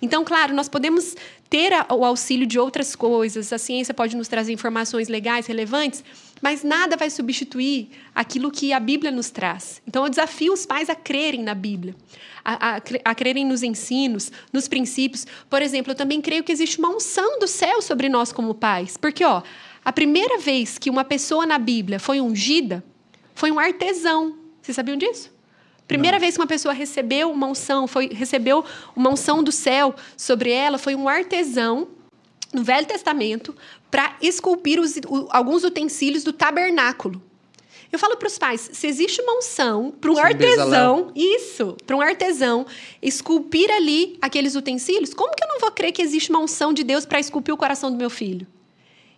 Então, claro, nós podemos ter o auxílio de outras coisas, a ciência pode nos trazer informações legais, relevantes, mas nada vai substituir aquilo que a Bíblia nos traz. Então, eu desafio os pais a crerem na Bíblia, a, a, a crerem nos ensinos, nos princípios. Por exemplo, eu também creio que existe uma unção do céu sobre nós como pais. Porque, ó, a primeira vez que uma pessoa na Bíblia foi ungida foi um artesão. Vocês sabiam disso? Primeira vez que uma pessoa recebeu uma unção, foi, recebeu uma unção do céu sobre ela, foi um artesão no Velho Testamento para esculpir os- o- alguns utensílios do tabernáculo. Eu falo para os pais, se existe uma unção para um Sim, artesão, isso, para um artesão esculpir ali aqueles utensílios, como que eu não vou crer que existe uma unção de Deus para esculpir o coração do meu filho?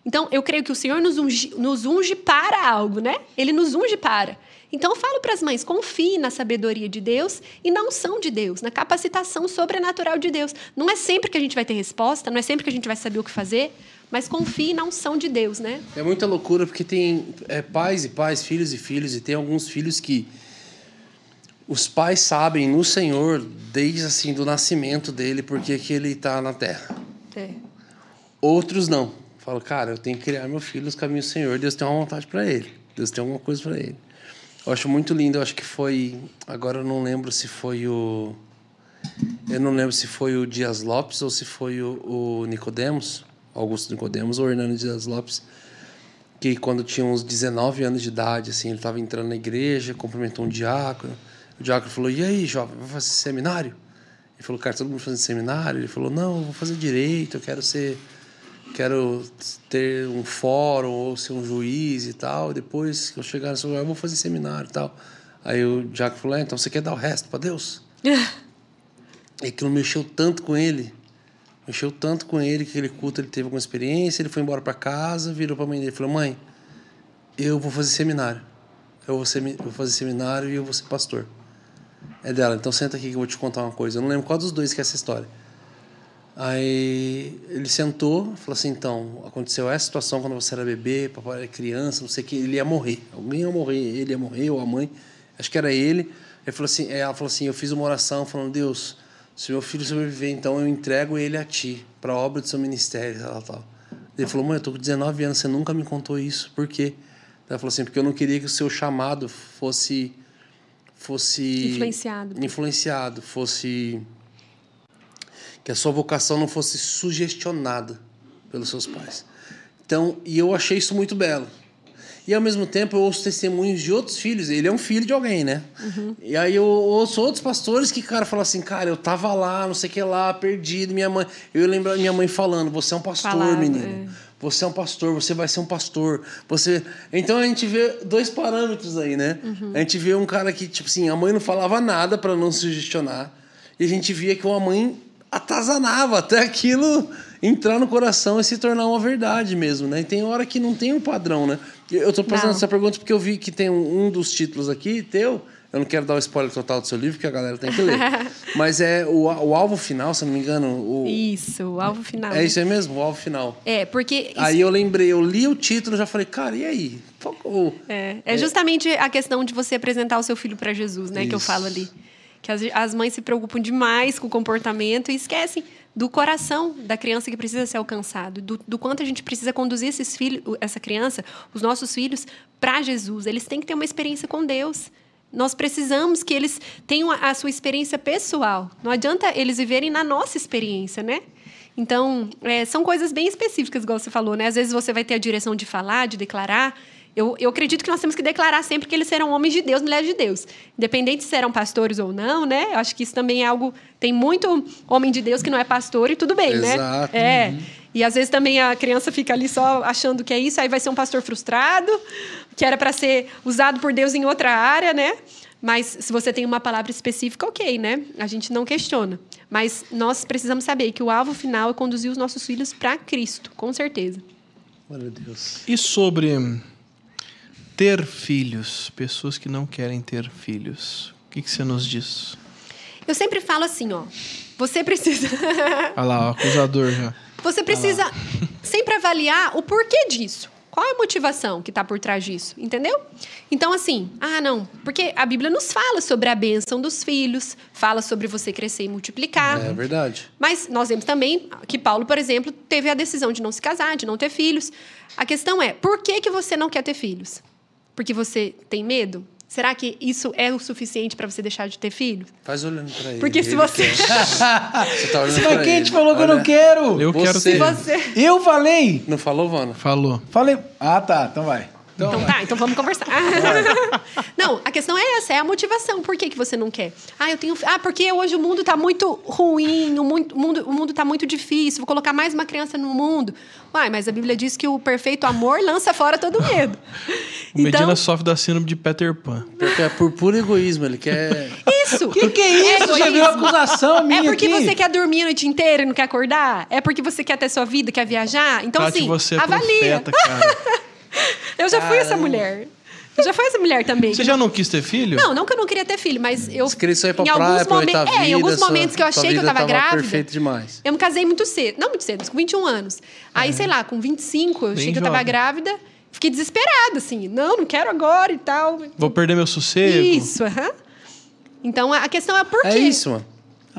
Então, eu creio que o Senhor nos unge, nos unge para algo, né? Ele nos unge para. Então, eu falo para as mães: confie na sabedoria de Deus e na unção de Deus, na capacitação sobrenatural de Deus. Não é sempre que a gente vai ter resposta, não é sempre que a gente vai saber o que fazer, mas confie na unção de Deus, né? É muita loucura porque tem é, pais e pais, filhos e filhos, e tem alguns filhos que os pais sabem no Senhor desde assim do nascimento dele porque que ele está na terra. É. Outros não. Falo, cara, eu tenho que criar meu filho nos caminhos do Senhor. Deus tem uma vontade para ele. Deus tem alguma coisa para ele. Eu acho muito lindo. Eu acho que foi. Agora eu não lembro se foi o. Eu não lembro se foi o Dias Lopes ou se foi o, o Nicodemos, Augusto Nicodemos ou Hernando Dias Lopes, que quando tinha uns 19 anos de idade, assim, ele estava entrando na igreja, cumprimentou um diácono. O diácono falou: E aí, jovem, vai fazer seminário? Ele falou: Cara, todo mundo fazendo seminário? Ele falou: Não, vou fazer direito, eu quero ser. Quero ter um fórum ou ser um juiz e tal. Depois que eu chegar nesse lugar, eu vou fazer seminário e tal. Aí o diácono falou: é, Então você quer dar o resto para Deus? E aquilo mexeu tanto com ele. Mexeu tanto com ele que aquele culto ele teve alguma experiência. Ele foi embora para casa, virou para a mãe dele e falou: Mãe, eu vou fazer seminário. Eu vou, eu vou fazer seminário e eu vou ser pastor. É dela, então senta aqui que eu vou te contar uma coisa. Eu não lembro qual dos dois que é essa história. Aí ele sentou falou assim: então, aconteceu essa situação quando você era bebê, papai era criança, não sei o que, ele ia morrer. Alguém ia morrer, ele ia morrer, ou a mãe, acho que era ele. Ele falou assim, ela falou assim: eu fiz uma oração falando, Deus, se meu filho sobreviver, então eu entrego ele a ti, para a obra do seu ministério, tal, tal. Ele falou: mãe, eu tô com 19 anos, você nunca me contou isso, por quê? Ela falou assim: porque eu não queria que o seu chamado fosse. fosse. Influenciado. influenciado, fosse que a sua vocação não fosse sugestionada pelos seus pais. Então, e eu achei isso muito belo. E ao mesmo tempo eu ouço testemunhos de outros filhos. Ele é um filho de alguém, né? E aí eu ouço outros pastores que, cara, falam assim, cara, eu tava lá, não sei o que lá, perdido, minha mãe. Eu lembro minha mãe falando, você é um pastor, Falava, menino. é. Você é um pastor, você vai ser um pastor. Você. Então a gente vê dois parâmetros aí, né? A gente vê um cara que, tipo assim, a mãe não falava nada para não sugestionar. E a gente via que uma mãe atazanava até aquilo entrar no coração e se tornar uma verdade mesmo, né? E tem hora que não tem um padrão, né? Eu tô fazendo essa pergunta porque eu vi que tem um, um dos títulos aqui, teu. Eu não quero dar o spoiler total do seu livro, porque a galera tem que ler. Mas é o, o alvo final, se não me engano. O, Isso, o alvo final. é isso aí mesmo, o alvo final. É, porque. isso- Aí eu lembrei, eu li o título e já falei, cara, e aí? Qual- É, é justamente a questão de você apresentar o seu filho para Jesus, né? Que eu Isso. falo ali. Que as, as mães se preocupam demais com o comportamento e esquecem do coração da criança que precisa ser alcançado, do, do quanto a gente precisa conduzir esses filhos, essa criança, os nossos filhos, para Jesus. Eles têm que ter uma experiência com Deus. Nós precisamos que eles tenham a, sua experiência pessoal. Não adianta eles viverem na nossa experiência, né? Então, é, são coisas bem específicas, igual você falou, né? Às vezes você vai ter a direção de falar, de declarar. Eu, eu acredito que nós temos que declarar sempre que eles serão homens de Deus, mulheres de Deus. Independente se serão pastores ou não, né? Eu acho que isso também é algo. Tem muito homem de Deus que não é pastor e tudo bem, Exato. né? É. E às vezes também a criança fica ali só achando que é isso, aí vai ser um pastor frustrado, que era para ser usado por Deus em outra área, né? Mas se você tem uma palavra específica, ok, né? A gente não questiona. Mas nós precisamos saber que o alvo final é conduzir os nossos filhos para Cristo, com certeza. Glória a Deus. E sobre ter filhos, pessoas que não querem ter filhos, o que, que você nos diz? Eu sempre falo assim, ó. Você precisa. Olha lá, o acusador já. Você precisa sempre avaliar o porquê disso. Qual é a motivação que está por trás disso? Entendeu? Então, assim, ah, não, porque a Bíblia nos fala sobre a bênção dos filhos, fala sobre você crescer e multiplicar. É verdade. Mas nós vemos também que Paulo, por exemplo, teve a decisão de não se casar, de não ter filhos. A questão é, por que, que você não quer ter filhos? Porque você tem medo? Será que isso é o suficiente para você deixar de ter filhos? Faz olhando pra ele. Porque se você. quer. Você tá olhando pra quem te falou que eu não Olha, quero? Eu quero Você- ter. você... Eu falei? Não falou, Vana? Falou. Falei. Ah, tá. Então vai. Então, Então tá, então vamos conversar. não, a questão é essa, é a motivação. Por que, que você não quer? Ah, eu tenho. Ah, porque hoje o mundo tá muito ruim, o mundo, o mundo, o tá muito difícil, vou colocar mais uma criança no mundo. Uai, mas a Bíblia diz que o perfeito amor lança fora todo medo. O Medina Então, sofre da síndrome de Peter Pan. Porque é por puro egoísmo. Ele quer. isso. Que que é isso? Já viu acusação minha É porque aqui? você quer dormir a noite inteira e não quer acordar? É porque você quer ter sua vida, quer viajar? Então, Tati, assim, você é avalia. profeta, cara. Eu já fui essa mulher. Eu já fui essa mulher também. Você já não quis ter filho? Não, não que eu não queria ter filho, mas eu. Você queria sair pra em praia, alguns aproveitar momentos, a vida. É, em alguns sua- momentos que eu sua achei que eu vida tava, grávida. perfeito demais. Eu me casei muito cedo. Não muito cedo, mas com 21 anos. Aí, sei lá, com 25, eu Bem achei que eu tava jovem. grávida. Fiquei desesperada, assim. Não, não quero agora e tal. Vou perder meu sossego? Isso, aham. Então, a questão é por quê? É isso, mano.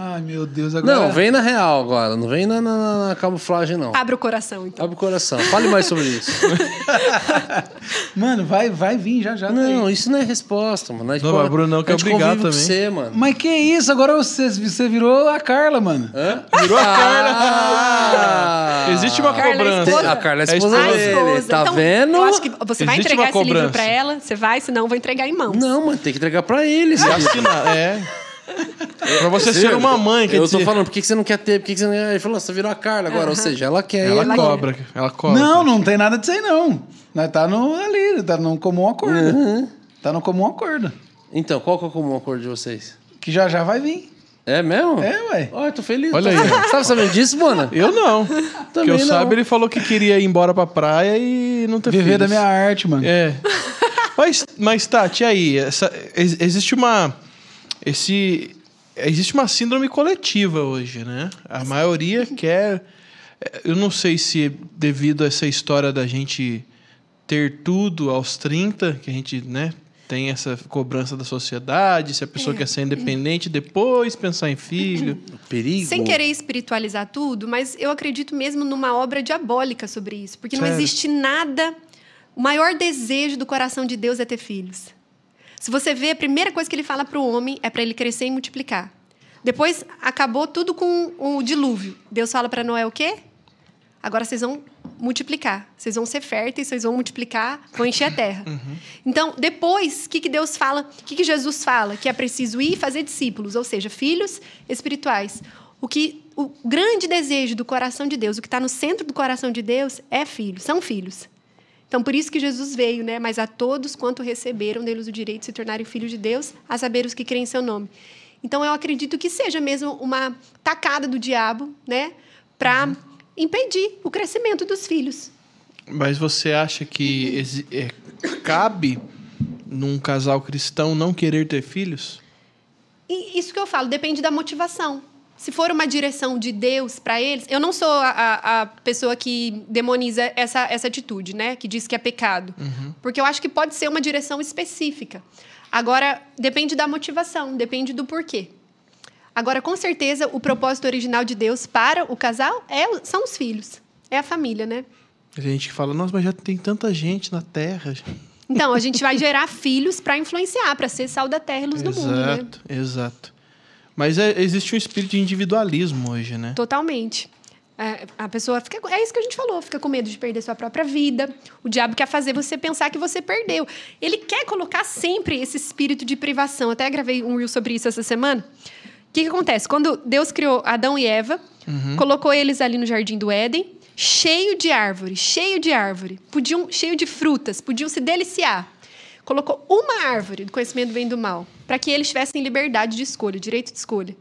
Ai, meu Deus, agora... Não, vem na real agora. Não vem na, na- na camuflagem, não. Abre o coração, então. Abre o coração. Fale mais sobre isso. Mano, vai, vai vir já, já. tá não, isso não é resposta, mano. A gente Não, mas Bruno não a quer com também. você, mano. Mas que isso? Agora você, você virou a Carla, mano. Hã? Virou a Carla. Ah! Existe uma Carla é cobrança. esposa? A Carla é É esposa Ah, dele. esposa. Tá então, vendo? Eu acho que você vai Existe entregar esse livro pra ela, você vai, senão eu vou entregar em mãos. Não, mano, tem que entregar pra ele. livro. Assinar, é. Pra você ser uma mãe, quer Eu dizer... tô falando, por que que você não quer ter? Por que que você não... Ele falou, você virou a Carla agora. Ou seja, ela quer. Ela ele- cobra, ela cobra. Não, não tem nada disso aí, não. Nós tá no, ali, tá no comum acordo. Uhum. Tá no comum acordo. Então, qual que é o comum acordo de vocês? Que já já vai vir. É mesmo? É, ué. Olha, tô feliz. Olha tô- aí. Você tava sabendo disso, mano? Eu não. Porque Também eu não. sabe, ele falou que queria ir embora pra praia e não ter Viver filhos. da minha arte, mano. É. Mas, mas Tati, aí? Essa, ex- existe uma. Esse. Existe uma síndrome coletiva hoje, né? A maioria quer. Eu não sei se devido a essa história da gente ter tudo aos 30, que a gente, né, tem essa cobrança da sociedade, se a pessoa quer ser independente depois pensar em filho. Perigo. Sem querer espiritualizar tudo, mas eu acredito mesmo numa obra diabólica sobre isso. Porque não Sério? existe nada. O maior desejo do coração de Deus é ter filhos. Se você vê, a primeira coisa que ele fala para o homem é para ele crescer e multiplicar. Depois acabou tudo com o dilúvio. Deus fala para Noé o quê? Agora vocês vão multiplicar. Vocês vão ser férteis, vocês vão multiplicar, vão encher a terra. Então, depois, o que, que Deus fala? O que, que Jesus fala? Que é preciso ir e fazer discípulos, ou seja, filhos espirituais. O que o grande desejo do coração de Deus, o que está no centro do coração de Deus, é filhos, são filhos. Então, por isso que Jesus veio, né? Mas a todos quanto receberam deles o direito de se tornarem filhos de Deus, a saber os que creem em seu nome. Então, eu acredito que seja mesmo uma tacada do diabo, né? Para impedir o crescimento dos filhos. Mas você acha que exi- é, cabe num casal cristão não querer ter filhos? E isso que eu falo, depende da motivação. Se for uma direção de Deus para eles, eu não sou a, a- a pessoa que demoniza essa, essa atitude, né? Que diz que é pecado. Porque eu acho que pode ser uma direção específica. Agora, depende da motivação, depende do porquê. Agora, com certeza, o propósito original de Deus para o casal é, são os filhos. É a família, né? Tem gente que fala, nossa, mas já tem tanta gente na Terra. Então, a gente vai gerar filhos para influenciar, para ser sal da terra e luz do mundo, né? exato, exato. Mas é- existe um espírito de individualismo hoje, né? Totalmente. É, a pessoa fica. É isso que a gente falou, fica com medo de perder sua própria vida. O diabo quer fazer você pensar que você perdeu. Ele quer colocar sempre esse espírito de privação. Até gravei um reel sobre isso essa semana. O que, que acontece? Quando Deus criou Adão e Eva, colocou eles ali no jardim do Éden, cheio de árvore, cheio de árvore, podiam, cheio de frutas, podiam se deliciar. Colocou uma árvore do conhecimento do bem e do mal, para que eles tivessem liberdade de escolha, direito de escolha.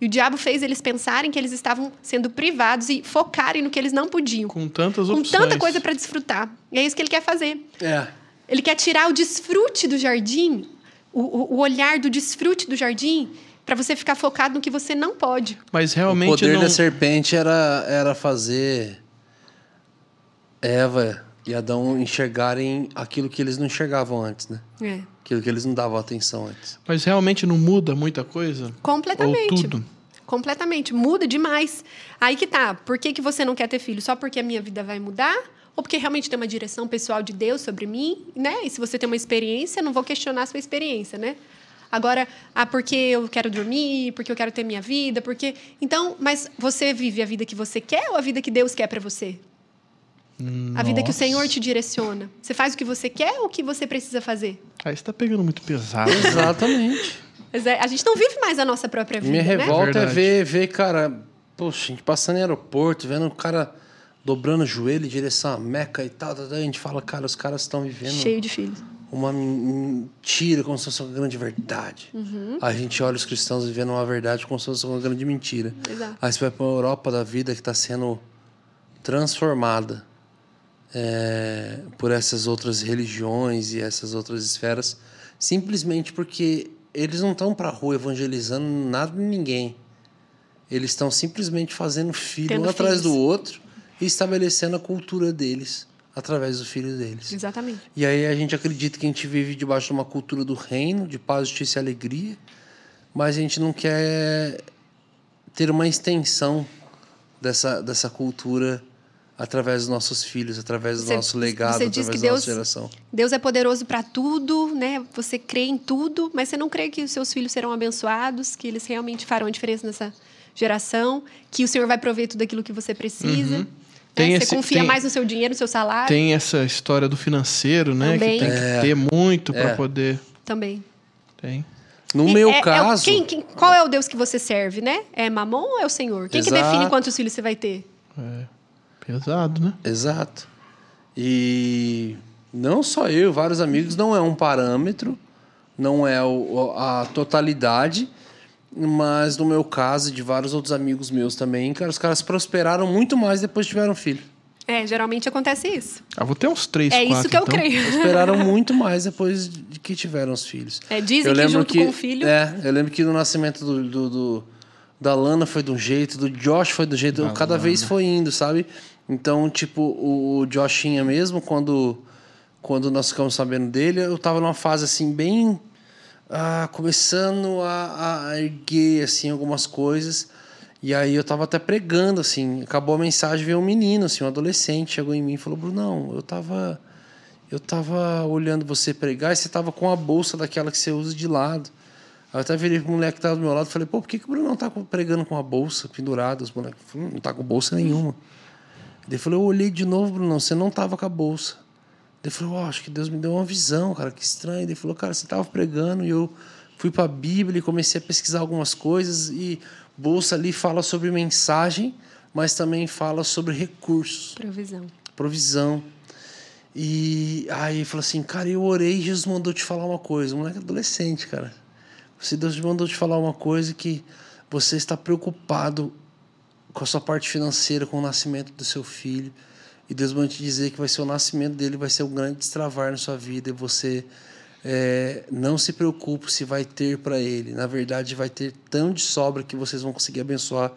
E o diabo fez eles pensarem que eles estavam sendo privados e focarem no que eles não podiam. Com tantas Com opções. tanta coisa para desfrutar. E é isso que ele quer fazer. É. Ele quer tirar o desfrute do jardim, o, o- o olhar do desfrute do jardim, para você ficar focado no que você não pode. Mas O realmente poder não... da serpente era, era fazer Eva e Adão enxergarem aquilo que eles não enxergavam antes, né? É. Aquilo que eles não davam atenção antes. Mas realmente não muda muita coisa? Completamente. Ou tudo? Completamente. Muda demais. Aí que tá. Por que, que você não quer ter filho? Só porque a minha vida vai mudar? Ou porque realmente tem uma direção pessoal de Deus sobre mim, né? E se você tem uma experiência, eu não vou questionar a sua experiência, né? Agora, ah, porque eu quero dormir, porque eu quero ter minha vida, porque. Então, mas você vive a vida que você quer ou a vida que Deus quer para você? A vida que o Nossa. Senhor te direciona. Você faz o que você quer ou o que você precisa fazer? Aí você tá pegando muito pesado. Exatamente. Mas é, a gente não vive mais a nossa própria vida, Minha né? revolta é Verdade. ver, ver, cara, poxa, a gente passando em aeroporto, vendo o cara dobrando o joelho em direção à Meca e tal, tal, tal, a gente fala, cara, os caras estão vivendo Cheio de filhos. uma mentira como se fosse uma grande verdade. Uhum. A gente olha os cristãos vivendo uma verdade como se fosse uma grande mentira. Exato. Aí você vai para uma Europa da vida que está sendo transformada é, por essas outras religiões e essas outras esferas, simplesmente porque eles não estão para rua evangelizando nada ninguém. Eles estão simplesmente fazendo filho Tendo um atrás filhos. do outro e estabelecendo a cultura deles através do filho deles. Exatamente. E aí a gente acredita que a gente vive debaixo de uma cultura do reino, de paz, justiça e alegria, mas a gente não quer ter uma extensão dessa, dessa cultura através dos nossos filhos, através do Você- nosso legado, você diz através que da nossa Deus- geração. Deus é poderoso para tudo, né? Você crê em tudo, mas você não crê que os seus filhos serão abençoados, que eles realmente farão a diferença nessa geração, que o Senhor vai prover tudo aquilo que você precisa. né? Tem você esse- confia tem- mais no seu dinheiro, no seu salário. Tem essa história do financeiro, né? Também. Que tem que ter muito para É. poder. Também. Tem. No E meu é- é o- caso, quem- quem- qual é o Deus que você serve, né? É Mamon ou é o Senhor? Quem que define quantos filhos você vai ter? É pesado, né? Exato. E não só eu, vários amigos, não é um parâmetro, não é a totalidade, mas no meu caso e de vários outros amigos meus também, cara, os caras prosperaram muito mais depois que tiveram filho. É, geralmente acontece isso. Ah, vou ter uns três, é quatro, isso que eu então. creio. Prosperaram muito mais depois de que tiveram os filhos. É, dizem que junto com o filho- É, eu lembro que no nascimento do, do- do- da Lana foi de um jeito, do Josh foi do jeito, cada vez foi indo, sabe? Então, tipo, o, Joshinha mesmo, quando, quando nós ficamos sabendo dele, eu tava numa fase assim, bem. ah, começando a, a erguer, assim, algumas coisas. E aí eu tava até pregando, assim, acabou a mensagem, veio um menino, assim, um adolescente, chegou em mim e falou, Brunão, eu tava. Eu tava olhando você pregar e você tava com a bolsa daquela que você usa de lado. Aí eu até virei pro moleque que tava do meu lado e falei, pô, por que, que o Bruno não tá pregando com a bolsa pendurada? Os moleques falaram, não tá com bolsa nenhuma. Ele falou, eu olhei de novo, Bruno, você não tava com a bolsa. Ele falou, ó, acho que Deus me deu uma visão, cara, que estranho. Ele falou, cara, você tava pregando e eu fui pra Bíblia e comecei a pesquisar algumas coisas e bolsa ali fala sobre mensagem, mas também fala sobre recursos Provisão. provisão. E aí ele falou assim, cara, eu orei e Jesus mandou te falar uma coisa. Moleque adolescente, cara. Você Deus mandou te falar uma coisa que você está preocupado com a sua parte financeira, com o nascimento do seu filho. E Deus vai te dizer que vai ser o nascimento dele, vai ser um grande destravar na sua vida. E você é, não se preocupe se vai ter para ele. Na verdade, vai ter tão de sobra que vocês vão conseguir abençoar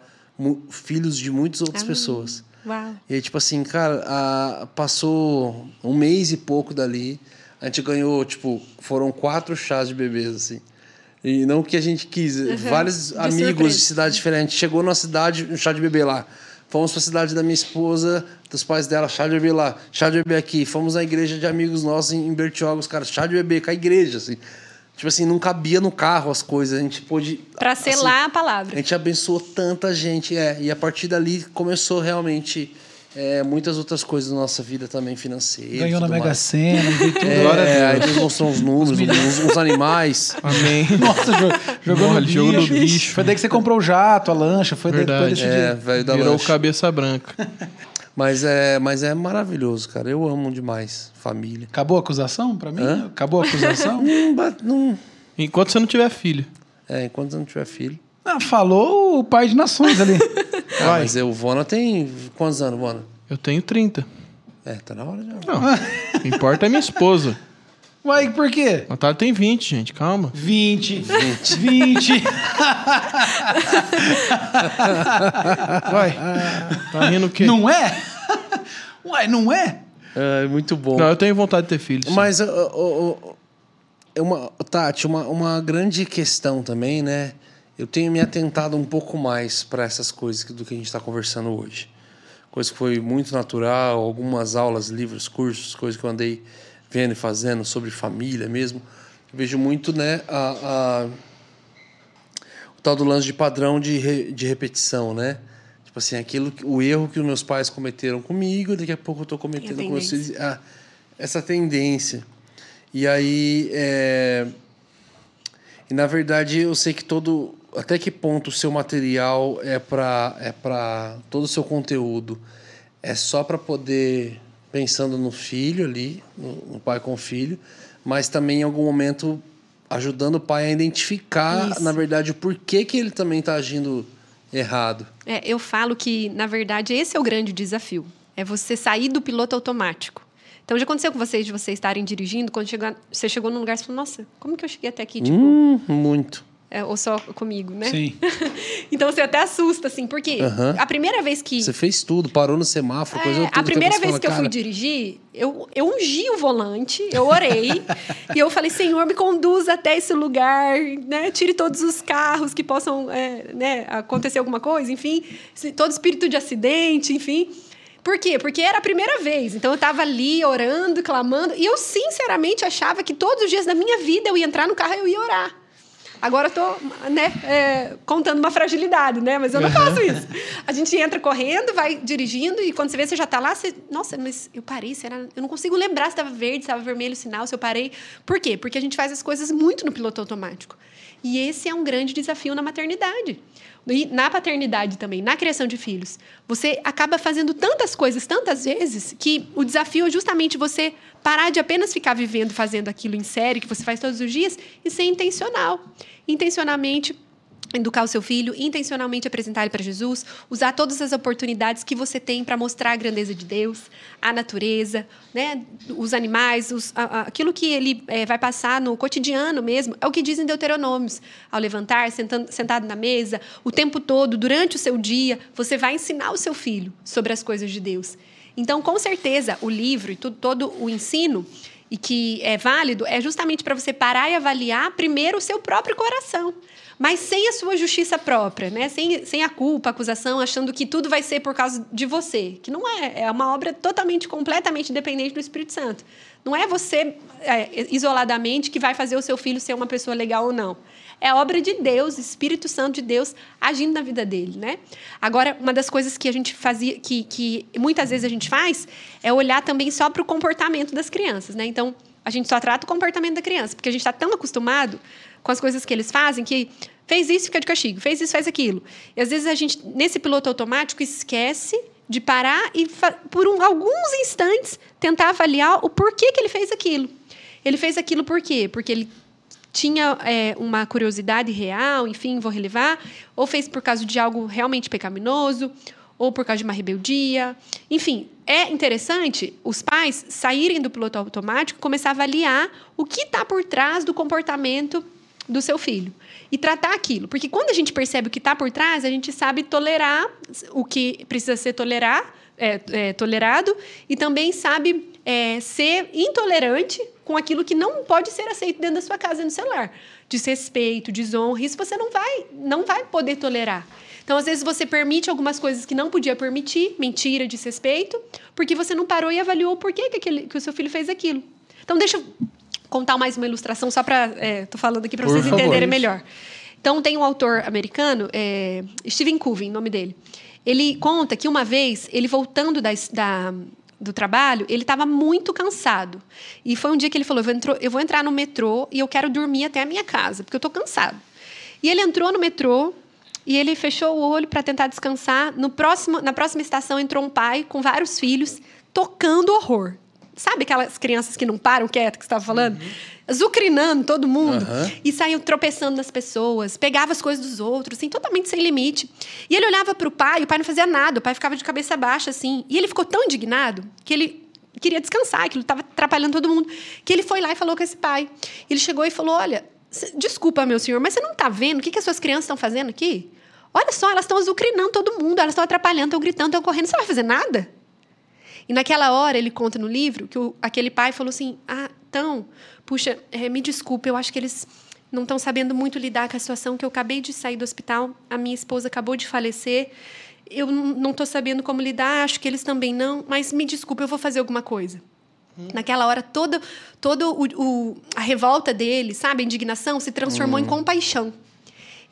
filhos de muitas outras Amém. pessoas. Uau. E aí, tipo assim, cara, a- passou um mês e pouco dali. A gente ganhou, tipo, foram quatro chás de bebês, assim. E não que a gente quis. Vários De amigos surpresa. de cidades diferentes. Chegou na cidade, um chá de bebê lá. Fomos pra cidade da minha esposa, dos pais dela, chá de bebê lá, chá de bebê aqui. Fomos na igreja de amigos nossos em Bertioga, os caras, chá de bebê com a igreja, assim. Tipo assim, não cabia no carro as coisas. A gente pôde. Pra assim, selar a a palavra. gente abençoou tanta gente, é. E a partir dali começou realmente é, muitas outras coisas na nossa vida também financeira. Ganhou na Mega. Sena, tudo. É, Glória a Deus. aí Deus mostrou uns números, uns, uns animais. Amém. Nossa, jo- jogou no jogo no bicho. Foi daí que você comprou o jato, a lancha, foi daí Verdade. depois desse É, dia. velho da Virou lancha. cabeça branca. Mas é, mas é maravilhoso, cara. Eu amo demais família. Acabou a acusação pra mim? Hã? Acabou a acusação? Não, ba- não, Enquanto você não tiver filho. é, enquanto eu não tiver filho. Ah, falou o pai de nações ali. Ah, Vai. mas eu, o Vona tem. Quantos anos, Vona? Eu tenho 30. É, tá na hora já. Não. O que importa é minha esposa. Uai, por quê? Natália tem 20, gente. Calma. 20. 20. 20. Vai. Tá rindo o quê? Não é? Uai, não é? É, muito bom. Não, eu tenho vontade de ter filho. sim. Mas, ó, ó, ó, é uma, Tati, uma, uma grande questão também, né? Eu tenho me atentado um pouco mais para essas coisas do que a gente está conversando hoje. Coisa que foi muito natural, algumas aulas, livros, cursos, coisas que eu andei vendo e fazendo sobre família mesmo. Eu vejo muito, né, a, a- o tal do lance de padrão de, re- de repetição, né? Tipo assim, aquilo, o erro que os meus pais cometeram comigo, daqui a pouco eu estou cometendo com filhos. Ah, essa tendência. E aí, é... e na verdade, eu sei que todo, até que ponto o seu material é para é para todo o seu conteúdo é só para poder pensando no filho ali, no, no pai com o filho, mas também em algum momento ajudando o pai a identificar, Isso. na verdade, o porquê que ele também está agindo errado. É, eu falo que, na verdade, esse é o grande desafio. É você sair do piloto automático. Então, já aconteceu com vocês de vocês estarem dirigindo, quando chegar, você chegou num lugar e falou, nossa, como que eu cheguei até aqui? Tipo, Hum, muito. É, ou só comigo, né? Sim. então, você até assusta, assim, porque Aham. a primeira vez que... Você fez tudo, parou no semáforo, coisa É, tudo. a primeira vez fala, que eu fui "Cara, dirigir, eu, eu ungi o volante, eu orei, e eu falei, Senhor, me conduza até esse lugar, né? Tire todos os carros que possam é, né, acontecer alguma coisa, enfim, todo espírito de acidente, enfim. Por quê? Porque era a primeira vez. Então eu estava ali orando, clamando, e eu sinceramente achava que todos os dias da minha vida eu ia entrar no carro e eu ia orar. Agora eu tô, né, é, contando uma fragilidade, né? Mas eu não faço isso. A gente entra correndo, vai dirigindo e quando você vê, você já tá lá, você... Nossa, mas eu parei, será? Eu não consigo lembrar se estava verde, se estava vermelho o sinal, se eu parei. Por quê? Porque a gente faz as coisas muito no piloto automático. E esse é um grande desafio na maternidade. E na paternidade também, na criação de filhos. Você acaba fazendo tantas coisas, tantas vezes, que o desafio é justamente você parar de apenas ficar vivendo, fazendo aquilo em série, que você faz todos os dias, e ser intencional. Intencionalmente educar o seu filho, intencionalmente apresentar ele para Jesus, usar todas as oportunidades que você tem para mostrar a grandeza de Deus, a natureza, né, os animais, os, a- a- aquilo que ele eh, vai passar no cotidiano mesmo, é o que dizem Deuteronômios. Ao levantar, sentando, sentado na mesa, o tempo todo, durante o seu dia, você vai ensinar o seu filho sobre as coisas de Deus. Então, com certeza, o livro e tudo, todo o ensino e que é válido é justamente para você parar e avaliar primeiro o seu próprio coração, mas sem a sua justiça própria, né? sem, sem a culpa, a acusação, achando que tudo vai ser por causa de você, que não é. É uma obra totalmente, completamente dependente do Espírito Santo. Não é você é, isoladamente que vai fazer o seu filho ser uma pessoa legal ou não. É obra de Deus, Espírito Santo de Deus agindo na vida dele, né? Agora, uma das coisas que a gente fazia, que, que muitas vezes a gente faz, é olhar também só para o comportamento das crianças, né? Então, a gente só trata o comportamento da criança, porque a gente está tão acostumado com as coisas que eles fazem que fez isso, fica de castigo, fez isso, faz aquilo. E às vezes a gente, nesse piloto automático, esquece de parar e, por um- alguns instantes, tentar avaliar o porquê que ele fez aquilo. Ele fez aquilo por quê? Porque ele tinha é, uma curiosidade real, enfim, vou relevar, ou fez por causa de algo realmente pecaminoso, ou por causa de uma rebeldia. Enfim, é interessante os pais saírem do piloto automático e começar a avaliar o que está por trás do comportamento do seu filho e tratar aquilo. Porque quando a gente percebe o que está por trás, a gente sabe tolerar o que precisa ser tolerar, é, é, tolerado e também sabe é, ser intolerante com aquilo que não pode ser aceito dentro da sua casa, no celular. Desrespeito, desonra, isso você não vai, não vai poder tolerar. Então, às vezes, você permite algumas coisas que não podia permitir, mentira, desrespeito, porque você não parou e avaliou por que, que, aquele, que o seu filho fez aquilo. Então, deixa eu contar mais uma ilustração só para, é, tô falando aqui para vocês favor. entenderem melhor. Então tem um autor americano, é, Stephen Covey, nome dele. Ele conta que uma vez ele voltando da, da- do trabalho, ele estava muito cansado. E foi um dia que ele falou: eu vou, entro- eu vou entrar no metrô e eu quero dormir até a minha casa, porque eu estou cansado. E ele entrou no metrô e ele fechou o olho para tentar descansar. No próximo, na próxima estação entrou um pai com vários filhos tocando horror. Sabe aquelas crianças que não param quieto que você estava falando? Zucrinando todo mundo. Aham. E saiam tropeçando nas pessoas, pegava as coisas dos outros, assim, totalmente sem limite. E ele olhava para o pai, o pai não fazia nada, o pai ficava de cabeça baixa, assim. E ele ficou tão indignado que ele queria descansar, que ele estava atrapalhando todo mundo, que ele foi lá e falou com esse pai. Ele chegou e falou: Olha, desculpa, meu senhor, mas você não está vendo o que, que as suas crianças estão fazendo aqui? Olha só, elas estão azucrinando todo mundo, elas estão atrapalhando, estão gritando, estão correndo. Você não vai fazer nada? E naquela hora, ele conta no livro que o- aquele pai falou assim: Ah, então, puxa, eh, me desculpe, eu acho que eles não estão sabendo muito lidar com a situação que eu acabei de sair do hospital, a minha esposa acabou de falecer, eu não estou sabendo como lidar, acho que eles também não, mas me desculpe, eu vou fazer alguma coisa. Naquela hora, todo, todo o, o- a revolta dele, sabe, a indignação, se transformou em compaixão.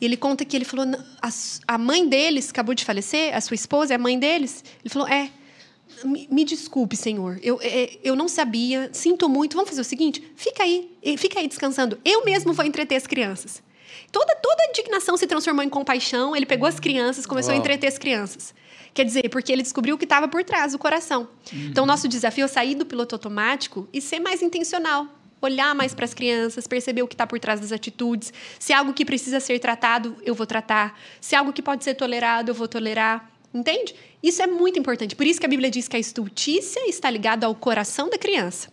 E ele conta que ele falou: "Não, a, a mãe deles acabou de falecer, a sua esposa é a mãe deles. Ele falou: é. Me, me desculpe, senhor. Eu, é, eu não sabia, sinto muito. Vamos fazer o seguinte: fica aí, fica aí descansando. Eu mesmo vou entreter as crianças. Toda, toda a indignação se transformou em compaixão. Ele pegou as crianças, começou a Uau. entreter as crianças. Quer dizer, porque ele descobriu o que estava por trás do coração. Então, nosso desafio é sair do piloto automático e ser mais intencional. Olhar mais para as crianças, perceber o que está por trás das atitudes. Se é algo que precisa ser tratado, eu vou tratar. Se é algo que pode ser tolerado, eu vou tolerar. Entende? Isso é muito importante. Por isso que a Bíblia diz que a estultícia está ligada ao coração da criança.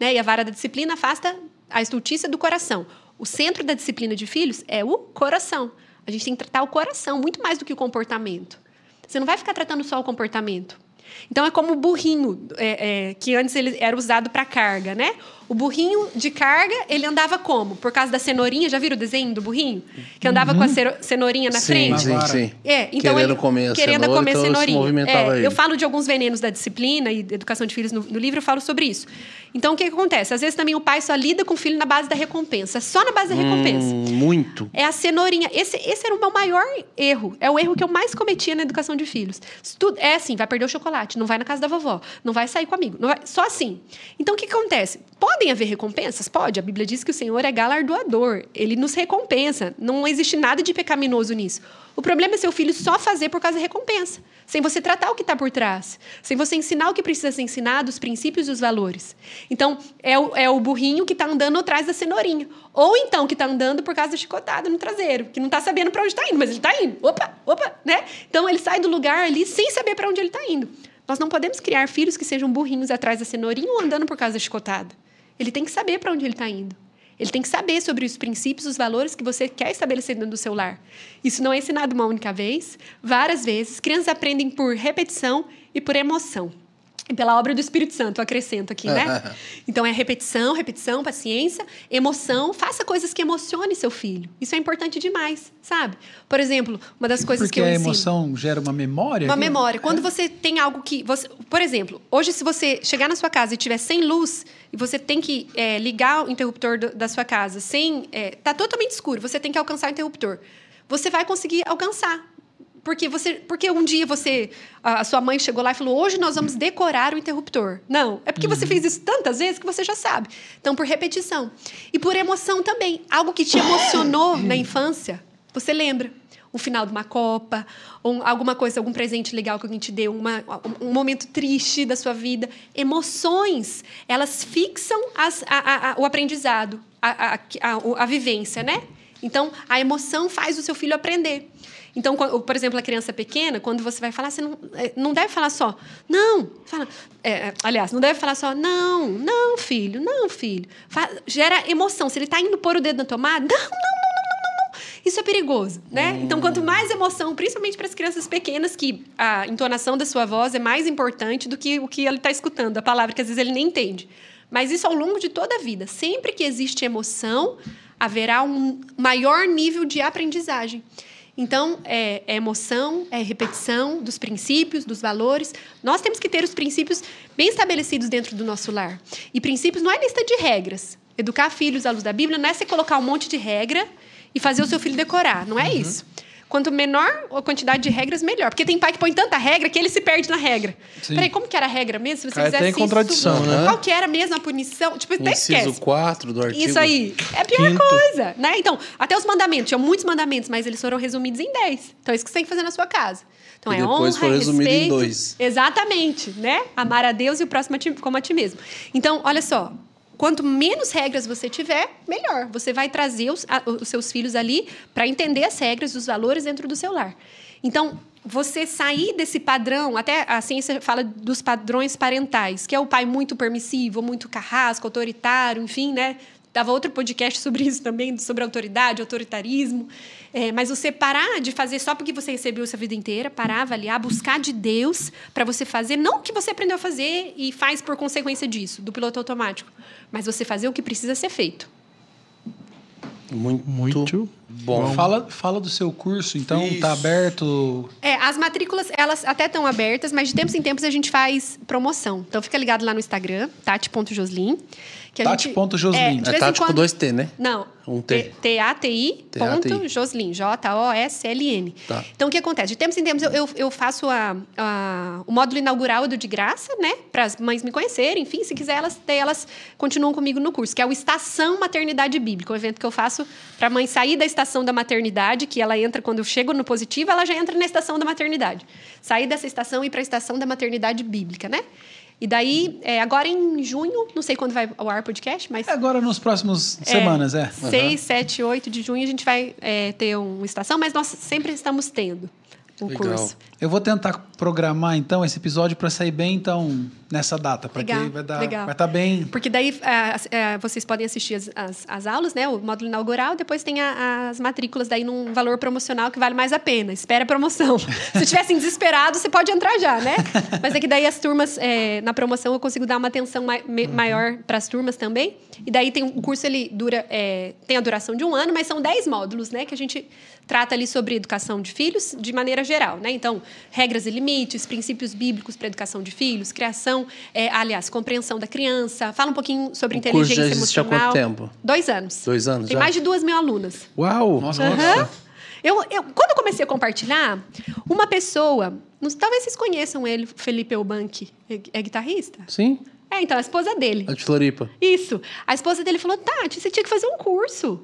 Né? E a vara da disciplina afasta a estultícia do coração. O centro da disciplina de filhos é o coração. A gente tem que tratar o coração muito mais do que o comportamento. Você não vai ficar tratando só o comportamento. Então é como o burrinho, é, é, que antes ele era usado para carga, né? O burrinho de carga, ele andava como? Por causa da cenourinha, já viram o desenho do burrinho? Que andava com a cero- cenourinha na sim, frente? sim, sim. É, então Querendo ele, comer a querendo cenoura, comer então se cenourinha. movimentava É, ele. eu falo de alguns venenos da disciplina e da educação de filhos no, no livro, eu falo sobre isso. Então, o que, que acontece? Às vezes também o pai só lida com o filho na base da recompensa, só na base da recompensa. Hum, muito. É a cenourinha. Esse, esse era o meu maior erro. É o erro que eu mais cometia na educação de filhos. É assim, vai perder o chocolate, não vai na casa da vovó, não vai sair comigo. não vai- só assim. Então, o que, que acontece? Podem haver recompensas? Pode. A Bíblia diz que o Senhor é galardoador. Ele nos recompensa. Não existe nada de pecaminoso nisso. O problema é seu filho só fazer por causa da recompensa. Sem você tratar o que está por trás. Sem você ensinar o que precisa ser ensinado, os princípios e os valores. Então, é o, é o burrinho que está andando atrás da cenourinha. Ou então que está andando por causa da chicotada no traseiro, que não está sabendo para onde está indo, mas ele está indo. Opa, opa, né? Então, ele sai do lugar ali sem saber para onde ele está indo. Nós não podemos criar filhos que sejam burrinhos atrás da cenourinha ou andando por causa da chicotada. Ele tem que saber para onde ele está indo. Ele tem que saber sobre os princípios, os valores que você quer estabelecer dentro do seu lar. Isso não é ensinado uma única vez, várias vezes. Crianças aprendem por repetição e por emoção. E pela obra do Espírito Santo, eu acrescento aqui, né? Então é repetição, repetição, paciência, emoção. Faça coisas que emocionem seu filho. Isso é importante demais, sabe? Por exemplo, uma das coisas Porque que eu a ensino. emoção gera uma memória? Uma memória. Quando você tem algo que. Você, por exemplo, hoje, se você chegar na sua casa e tiver sem luz, e você tem que é, ligar o interruptor do- da sua casa sem. É, tá totalmente escuro, você tem que alcançar o interruptor. Você vai conseguir alcançar. Porque, você, porque um dia você. A sua mãe chegou lá e falou: hoje nós vamos decorar o interruptor. Não. É porque você fez isso tantas vezes que você já sabe. Então, por repetição. E por emoção também. Algo que te emocionou na infância, você lembra o final de uma Copa, ou alguma coisa, algum presente legal que alguém te deu, uma- um momento triste da sua vida. Emoções, elas fixam as- a- a- o aprendizado, a, a vivência, né? Então, a emoção faz o seu filho aprender. Então, por exemplo, a criança pequena, quando você vai falar, você não, é, não deve falar só, não. Fala, é, é, aliás, não deve falar só, não, não, filho, não, filho. Fa- gera emoção. Se ele está indo pôr o dedo na tomada, não, não, não, não, não, não. Isso é perigoso, né? Então, quanto mais emoção, principalmente para as crianças pequenas, que a entonação da sua voz é mais importante do que o que ele está escutando, a palavra que às vezes ele nem entende. Mas isso ao longo de toda a vida. Sempre que existe emoção, haverá um maior nível de aprendizagem. Então, é, é emoção, é repetição dos princípios, dos valores. Nós temos que ter os princípios bem estabelecidos dentro do nosso lar. E princípios não é lista de regras. Educar filhos à luz da Bíblia não é você colocar um monte de regra e fazer o seu filho decorar. Não é Uhum. isso. Quanto menor a quantidade de regras, melhor. Porque tem pai que põe tanta regra que ele se perde na regra. Sim. Peraí, como que era a regra mesmo? Se você Cai até fizesse em contradição, isso, né? Qual que era mesmo a punição? Tipo, até Inciso esquece. 4 do artigo. Isso aí. É a pior Quinto. coisa, né? Então, até os mandamentos. Tinham muitos mandamentos, mas eles foram resumidos em 10. Então, é isso que você tem que fazer na sua casa. Então, E é depois honra, foi resumido em respeito. dois. Exatamente, né? Amar a Deus e o próximo a ti- como a ti mesmo. Então, olha só. Quanto menos regras você tiver, melhor. Você vai trazer os, a- os seus filhos ali para entender as regras, os valores dentro do seu lar. Então, você sair desse padrão, até a ciência fala dos padrões parentais, que é o pai muito permissivo, muito carrasco, autoritário, enfim, né? Dava outro podcast sobre isso também, sobre autoridade, autoritarismo. É, mas você parar de fazer só porque você recebeu isso a vida inteira, parar, avaliar, buscar de Deus para você fazer, não o que você aprendeu a fazer e faz por consequência disso, do piloto automático, mas você fazer o que precisa ser feito. Muito, Muito bom. Fala, fala do seu curso, então Isso. tá aberto. É, as matrículas, elas até estão abertas, mas de tempos em tempos a gente faz promoção. Então fica ligado lá no Instagram, tati.joslin. Tati.joslin. É, É Tati com quando- dois T, né? Não. Um T. T-A-T-I Joslin. J-O-S-L-N. Tá. Então, o que acontece? De tempos em tempos, eu, eu, eu faço a, a- o módulo inaugural do De Graça, né? Para as mães me conhecerem. Enfim, se quiser, elas, elas continuam comigo no curso, que é o Estação Maternidade Bíblica. Um evento que eu faço para a mãe sair da estação da maternidade, que ela entra, quando eu chego no positivo, ela já entra na estação da maternidade. Sair dessa estação e ir para a estação da maternidade bíblica, né? E daí, é, agora em junho, não sei quando vai ao ar o podcast, mas Agora nos próximos semanas, é. 6, 7, 8 de junho a gente vai é, ter uma estação, mas nós sempre estamos tendo um Legal. curso. Eu vou tentar programar então esse episódio para sair bem então nessa data, para que vai dar, legal. vai estar bem. Porque daí as- ah, vocês podem assistir as, as, as aulas, né? O módulo inaugural, depois tem a- as matrículas daí num valor promocional que vale mais a pena. Espera a promoção. Se tivessem desesperado, você pode entrar já, né? Mas é que daí as turmas, é, na promoção, eu consigo dar uma atenção mai- me- maior para as turmas também. E daí tem o curso, ele dura, é, tem a duração de um ano, mas são 10 módulos, né? Que a gente trata ali sobre educação de filhos de maneira geral, né? Então, regras e limites, princípios bíblicos para educação de filhos, criação, é, aliás, compreensão da criança, fala um pouquinho sobre O curso inteligência já existe há emocional. quanto tempo? Dois anos. Dois anos Tem já? mais de duas mil alunas. Uau! Nossa, Aham. nossa. Eu, eu- quando eu comecei a compartilhar, uma pessoa, não- talvez vocês conheçam ele, Felipe Eubank, é, é guitarrista? Sim, É, então, a esposa dele. a de Floripa. Isso. A esposa dele falou: Tati, você tinha que fazer um curso.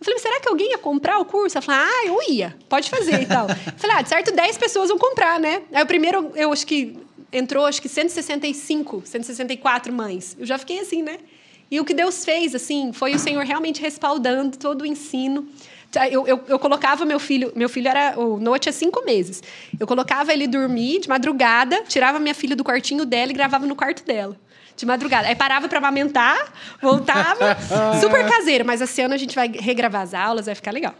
Eu falei, será que alguém ia comprar o curso? Ela falou, ah, eu ia, pode fazer e tal. Eu falei, ah, de certo, 10 pessoas vão comprar, né? Aí o primeiro, eu acho que entrou, acho que 165, 164 mães. Eu já fiquei assim, né? E o que Deus fez, assim, foi o Senhor realmente respaldando todo o ensino. Eu, eu, eu colocava meu filho, meu filho era, o Noah tinha cinco meses. Eu colocava ele dormir de madrugada, tirava minha filha do quartinho dela e gravava no quarto dela. De madrugada. Aí parava para amamentar, voltava. super caseiro, mas esse ano a gente vai regravar as aulas, vai ficar legal.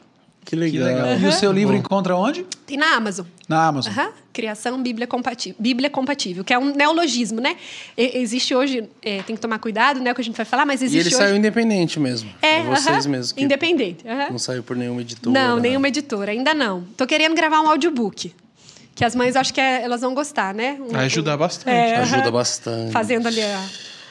Que Que legal. legal. E o seu livro encontra onde? Tem na Amazon. Na Amazon. Aham. Criação Bíblia compatível, Bíblia compatível, que é um neologismo, né? E- existe hoje, é, tem que tomar cuidado, né, o que a gente vai falar, mas E existe ele hoje... saiu independente mesmo. É, vocês aham, mesmos. Independente. Não saiu por nenhuma editora. Não, nenhuma editora, ainda não. Tô querendo gravar um audiobook. Que as mães acho que é- elas vão gostar, né? Um- Vai ajudar um- bastante. É, Ajuda bastante. Fazendo ali a,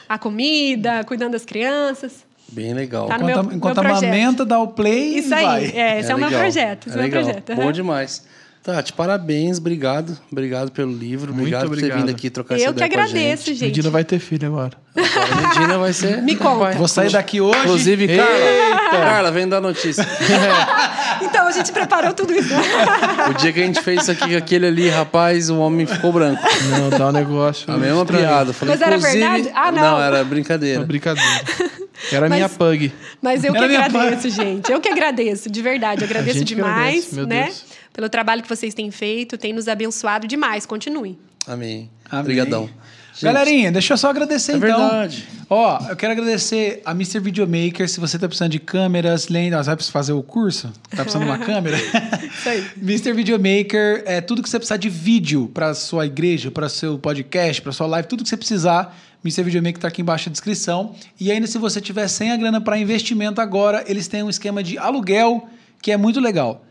a comida, cuidando das crianças. Bem legal. Tá Enquanto, meu- enquanto meu amamenta, dá o play Isso e aí, vai. é, esse é, o meu projeto. Esse é, o meu legal. projeto. Bom aham. demais. Tati, parabéns, obrigado. Obrigado pelo livro. Muito Obrigado, por ter obrigado. vindo aqui trocar essa Eu que ideia com a agradeço, gente. gente. Medina vai ter filho agora. Agora a Medina vai ser. Me conta. Vou sair daqui hoje. Inclusive, Carla. Carla, vem dar notícia. Então, a gente preparou tudo isso. O dia que a gente fez isso aqui com aquele ali, rapaz, o homem ficou branco. Não, dá um negócio. A mesma estranho. piada. Eu Falei, Mas era verdade? Ah, não. era É brincadeira. uma brincadeira. Era Mas- minha pug. Mas eu que Era minha agradeço, gente. Eu que agradeço, de verdade. Eu agradeço gente que demais, agradece, meu né? Deus. Pelo trabalho que vocês têm feito, tem nos abençoado demais. Continuem. Amém. Amém. Obrigadão. Gente, Galerinha, deixa eu só agradecer É então. verdade. Ó, eu quero agradecer a Mr. Videomaker. Se você tá precisando de câmeras, lentes, vai precisar fazer o curso? Tá precisando de uma câmera? Isso aí. Mr. Videomaker é tudo que você precisar de vídeo para sua igreja, para seu podcast, para sua live, tudo que você precisar. Mr. Videomaker tá aqui embaixo na descrição. E ainda se você tiver sem a grana para investimento agora, eles têm um esquema de aluguel que é muito legal.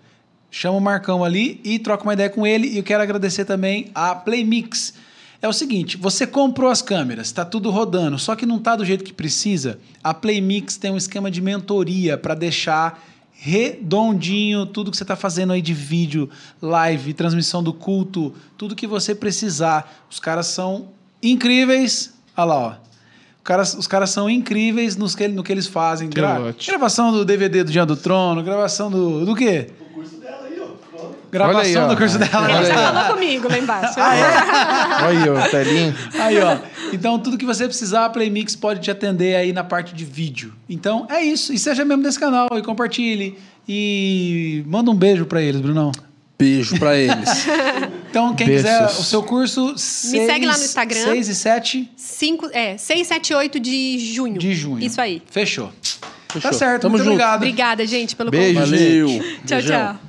Chama o Marcão ali e troca uma ideia com ele. E eu quero agradecer também a Playmix. É o seguinte, você comprou as câmeras, está tudo rodando, só que não está do jeito que precisa. A Playmix tem um esquema de mentoria para deixar redondinho tudo que você está fazendo aí de vídeo, live, transmissão do culto, tudo que você precisar. Os caras são incríveis. Olha lá, ó. Caras, os caras são incríveis nos que, no que eles fazem. Gra gravação do DVD do Dia do Trono, gravação do. Do quê? Gravação Olha aí, ó. do curso dela. Ele ó. falou comigo lá embaixo. Ah, Olha aí, ó, telinho. Aí, ó. Então, tudo que você precisar, a Playmix pode te atender aí na parte de vídeo. Então, é isso. E seja membro desse canal e compartilhe. E manda um beijo pra eles, Brunão. Beijo pra eles. Então, quem Beijos. quiser o seu curso, Me segue lá no Instagram. 6 e 7 Cinco, é, 6, 7, 8 de junho. de junho. Isso aí. Fechou. Fechou. Tá certo, Tamo muito junto. obrigado. Obrigada, gente, pelo Beijo, convite. Valeu. Tchau, Beijão. tchau.